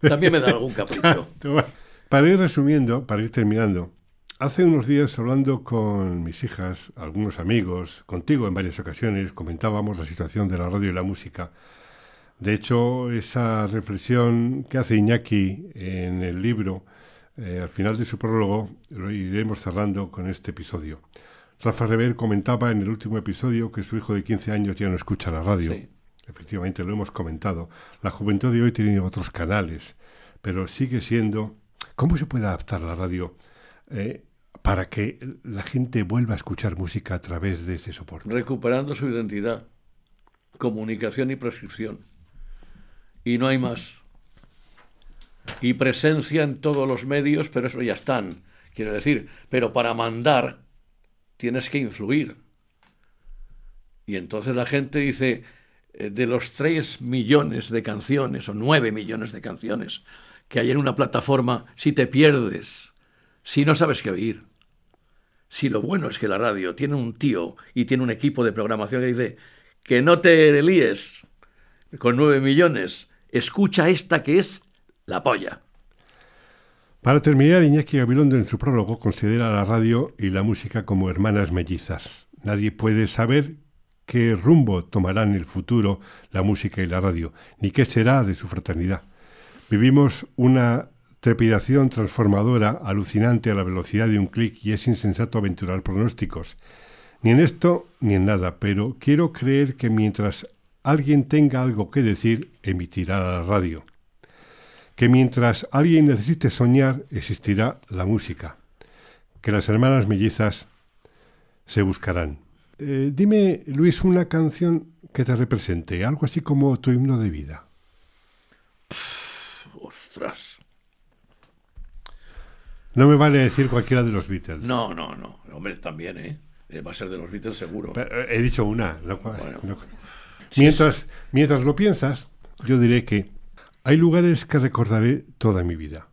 también me da algún capricho. [LAUGHS] para ir resumiendo, para ir terminando, hace unos días hablando con mis hijas, algunos amigos, contigo en varias ocasiones, comentábamos la situación de la radio y la música de hecho, esa reflexión que hace Iñaki en el libro, eh, al final de su prólogo, lo iremos cerrando con este episodio. Rafa Rever comentaba en el último episodio que su hijo de 15 años ya no escucha la radio. Efectivamente, lo hemos comentado. La juventud de hoy tiene otros canales, pero sigue siendo... ¿Cómo se puede adaptar la radio eh, para que la gente vuelva a escuchar música a través de ese soporte? Recuperando su identidad, comunicación y prescripción y no hay más. Y presencia en todos los medios, pero eso ya están, quiero decir. Pero para mandar tienes que influir. Y entonces la gente dice, eh, de los tres millones de canciones o nueve millones de canciones que hay en una plataforma, si te pierdes, si no sabes qué oír, si lo bueno es que la radio tiene un tío y tiene un equipo de programación que dice que no te líes con nueve millones, Escucha esta que es la polla. Para terminar, Iñaki Gabilondo en su prólogo considera la radio y la música como hermanas mellizas. Nadie puede saber qué rumbo tomarán en el futuro la música y la radio, ni qué será de su fraternidad. Vivimos una trepidación transformadora alucinante a la velocidad de un clic y es insensato aventurar pronósticos. Ni en esto ni en nada, pero quiero creer que mientras alguien tenga algo que decir, emitirá la radio. Que mientras alguien necesite soñar, existirá la música. Que las hermanas mellizas se buscarán. Eh, dime, Luis, una canción que te represente, algo así como tu himno de vida. ostras. No me vale decir cualquiera de los Beatles. No, no, no. Hombre, también, ¿eh? eh va a ser de los Beatles seguro. Eh, he dicho una. No, Mientras, mientras lo piensas, yo diré que hay lugares que recordaré toda mi vida.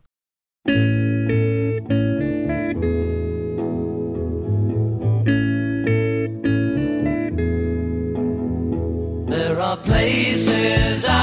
There are places I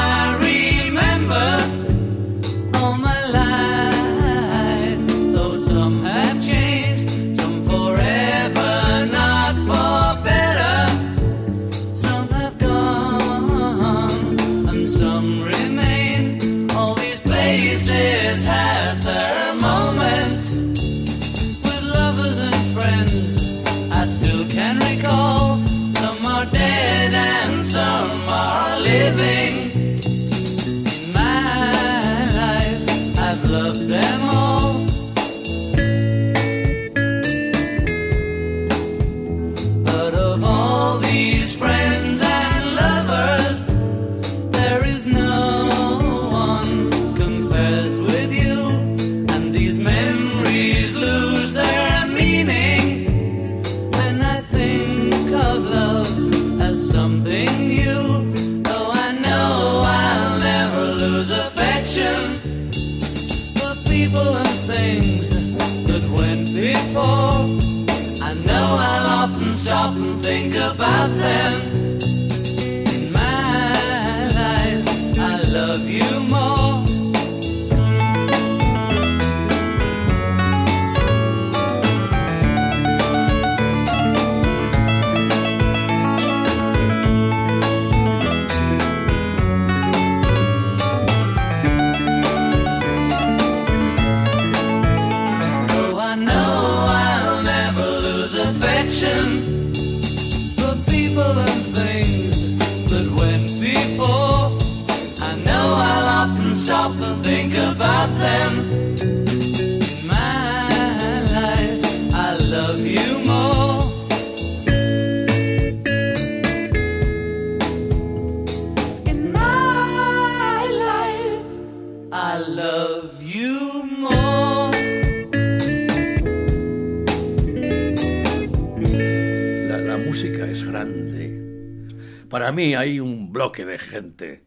Para mí hay un bloque de gente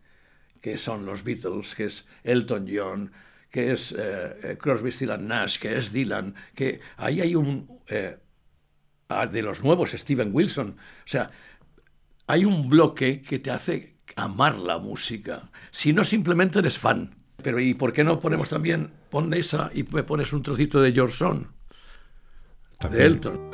que son los Beatles, que es Elton John, que es eh, eh, Crosby, Stills Nash, que es Dylan, que ahí hay un eh, ah, de los nuevos Steven Wilson, o sea, hay un bloque que te hace amar la música, si no simplemente eres fan. Pero ¿y por qué no ponemos también, pon esa y me pones un trocito de George Son, de Elton?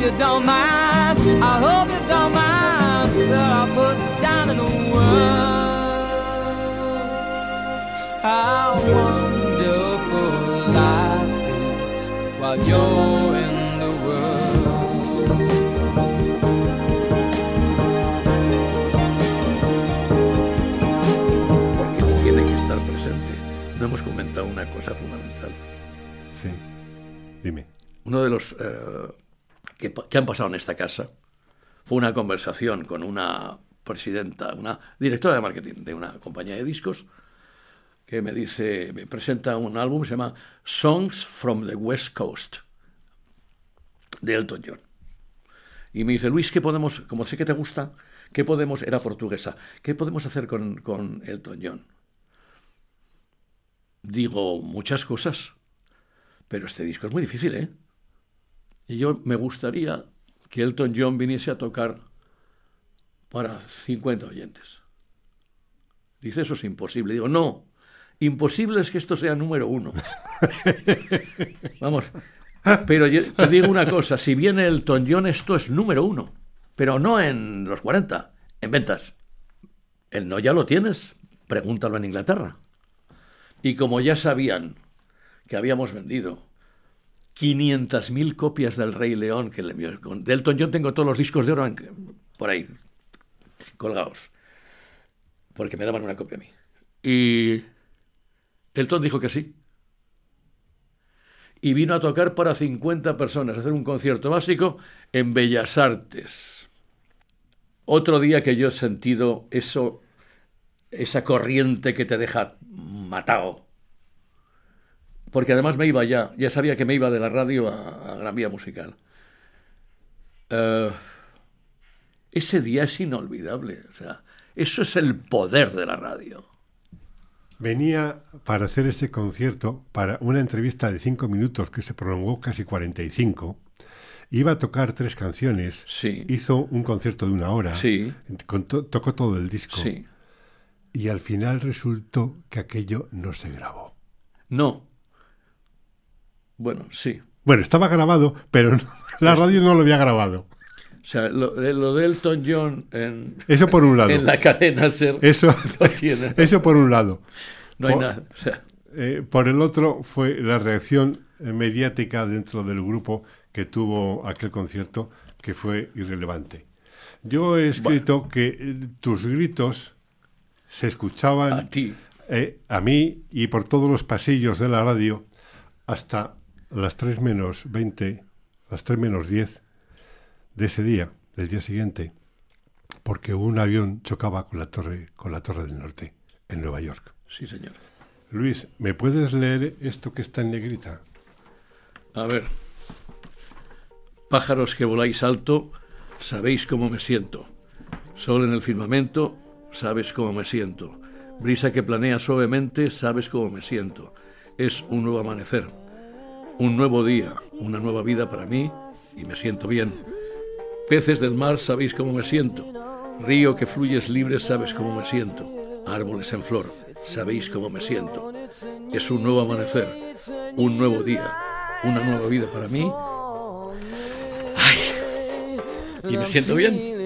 you don't mind. I hope you don't mind I put down in the words. How wonderful life is while you're in the world. Porque tiene que estar presente. No hemos comentado una cosa fundamental. Sí. Dime. Uno de los eh, que, han pasado en esta casa fue una conversación con una presidenta, una directora de marketing de una compañía de discos, que me dice, me presenta un álbum, se llama Songs from the West Coast, de Elton John. Y me dice, Luis, ¿qué podemos, como sé que te gusta, qué podemos, era portuguesa, ¿qué podemos hacer con, con Elton John? Digo, muchas cosas, pero este disco es muy difícil, ¿eh? Y yo me gustaría que Elton John viniese a tocar para 50 oyentes. Dice, eso es imposible. Digo, no, imposible es que esto sea número uno. [LAUGHS] Vamos, pero yo te digo una cosa, si viene Elton John, esto es número uno, pero no en los 40, en ventas. El no ya lo tienes, pregúntalo en Inglaterra. Y como ya sabían que habíamos vendido 500.000 copias del Rey León, que le con de Elton John tengo todos los discos de oro por ahí, colgados, porque me daban una copia a mí. Y Elton dijo que sí. Y vino a tocar para 50 personas, a hacer un concierto básico en Bellas Artes. Otro día que yo he sentido eso, esa corriente que te deja matado. Porque además me iba ya, ya sabía que me iba de la radio a, a Gran Vía Musical. Eh, ese día es inolvidable. O sea, eso es el poder de la radio. Venía para hacer ese concierto, para una entrevista de cinco minutos que se prolongó casi 45. Iba a tocar tres canciones. Sí. Hizo un concierto de una hora. Sí. con to- tocó todo el disco. Sí. Y al final resultó que aquello no se grabó. No. Bueno, sí. Bueno, estaba grabado, pero no- [LAUGHS] la radio no lo había grabado. O sea, lo, de- lo de Elton John en, Eso por un lado. en la cadena ser Eso, [LAUGHS] no tiene. [LAUGHS] eso por un lado. No hay nada. O sea, Eh, por el otro fue la reacción eh, mediática dentro del grupo que tuvo aquel concierto que fue irrelevante. Yo he escrito que eh, tus gritos se escuchaban a ti. eh, a mí y por todos los pasillos de la radio hasta las 3 menos 20, las 3 menos 10 de ese día, del día siguiente, porque un avión chocaba con la torre, con la torre del norte en Nueva York. Sí, señor. Luis, ¿me puedes leer esto que está en negrita? A ver. Pájaros que voláis alto, sabéis cómo me siento. Sol en el firmamento, sabes cómo me siento. Brisa que planea suavemente, sabes cómo me siento. Es un nuevo amanecer, un nuevo día, una nueva vida para mí y me siento bien. Peces del mar, sabéis cómo me siento. Río que fluyes libre, sabes cómo me siento. Árboles en flor, sabéis cómo me siento. Es un nuevo amanecer, un nuevo día, una nueva vida para mí. Ay, y me siento bien.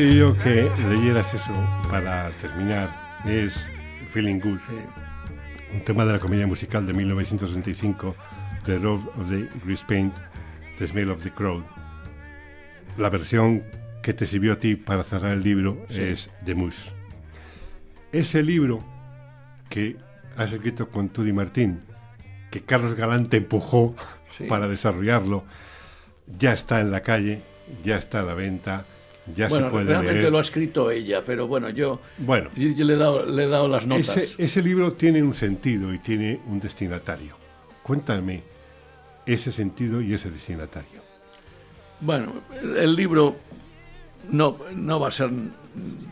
Querido que leyeras eso para terminar. Es Feeling Good, un tema de la comedia musical de 1965, The Road of the Grease Paint, The Smell of the Crowd. La versión que te sirvió a ti para cerrar el libro es The Moose. Ese libro que has escrito con Tudy Martín, que Carlos Galante empujó Sí. para desarrollarlo, ya está en la calle, ya está a la venta, ya bueno, se puede realmente leer. lo ha escrito ella, pero bueno, yo, Bueno, yo, yo le, he dado, le he dado las notas. ese, ese libro tiene un sentido y tiene un destinatario. Cuéntame ese sentido y ese destinatario. Bueno, el, el libro no, no va a ser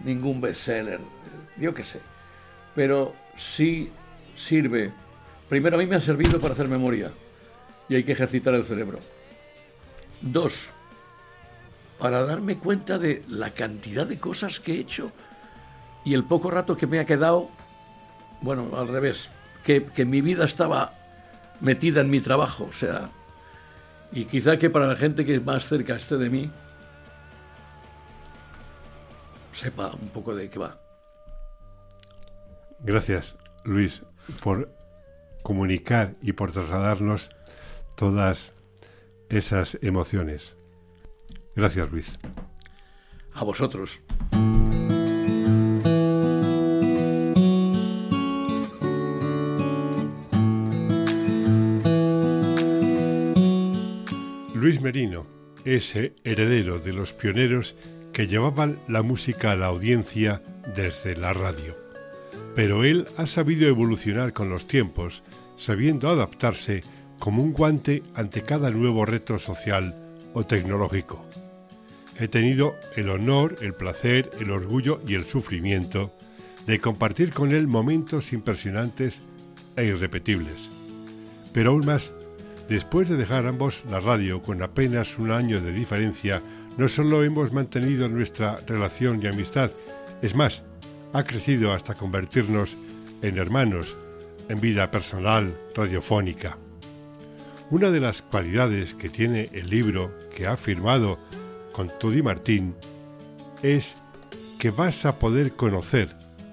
ningún bestseller, yo qué sé, pero sí sirve. Primero, a mí me ha servido para hacer memoria y hay que ejercitar el cerebro. Dos, para darme cuenta de la cantidad de cosas que he hecho y el poco rato que me ha quedado, bueno, al revés, que, que mi vida estaba metida en mi trabajo, o sea, y quizá que para la gente que más cerca esté de mí, sepa un poco de qué va. Gracias, Luis, por comunicar y por trasladarnos todas esas emociones. Gracias, Luis. A vosotros. Luis Merino es heredero de los pioneros que llevaban la música a la audiencia desde la radio. Pero él ha sabido evolucionar con los tiempos, sabiendo adaptarse como un guante ante cada nuevo reto social o tecnológico. He tenido el honor, el placer, el orgullo y el sufrimiento de compartir con él momentos impresionantes e irrepetibles. Pero aún más, después de dejar ambos la radio con apenas un año de diferencia, no solo hemos mantenido nuestra relación y amistad, es más, ha crecido hasta convertirnos en hermanos en vida personal radiofónica. Una de las cualidades que tiene el libro que ha firmado con Tudy Martín es que vas a poder conocer,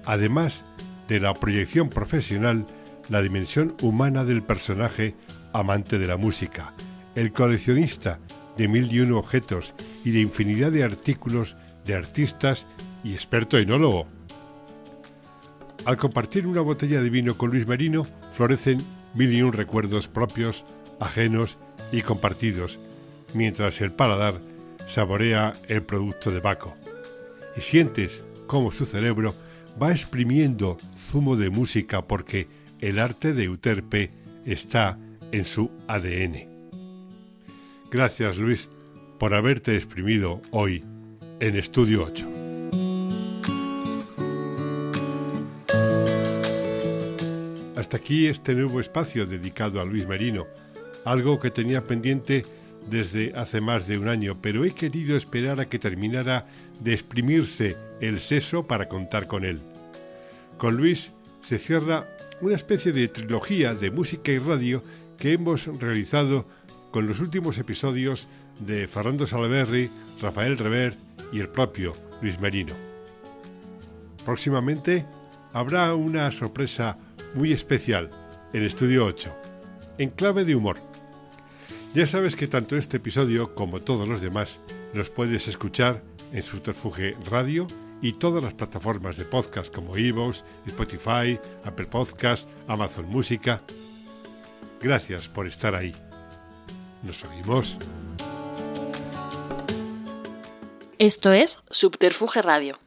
además de la proyección profesional, la dimensión humana del personaje amante de la música, el coleccionista de mil y uno objetos y de infinidad de artículos de artistas y experto enólogo. Al compartir una botella de vino con Luis Merino, florecen mil y un recuerdos propios, ajenos y compartidos, mientras el paladar saborea el producto de Baco. Y sientes cómo su cerebro va exprimiendo zumo de música porque el arte de Euterpe está en su ADN. Gracias Luis por haberte exprimido hoy en Estudio 8. Hasta aquí este nuevo espacio dedicado a Luis Merino, algo que tenía pendiente desde hace más de un año, pero he querido esperar a que terminara de exprimirse el seso para contar con él. Con Luis se cierra una especie de trilogía de música y radio que hemos realizado con los últimos episodios de Fernando Salaverry, Rafael Revert y el propio Luis Merino. Próximamente habrá una sorpresa muy especial en Estudio 8, en clave de humor. Ya sabes que tanto este episodio como todos los demás los puedes escuchar en Subterfuge Radio y todas las plataformas de podcast como Evox, Spotify, Apple Podcast, Amazon Música. Gracias por estar ahí. Nos oímos. Esto es Subterfuge Radio.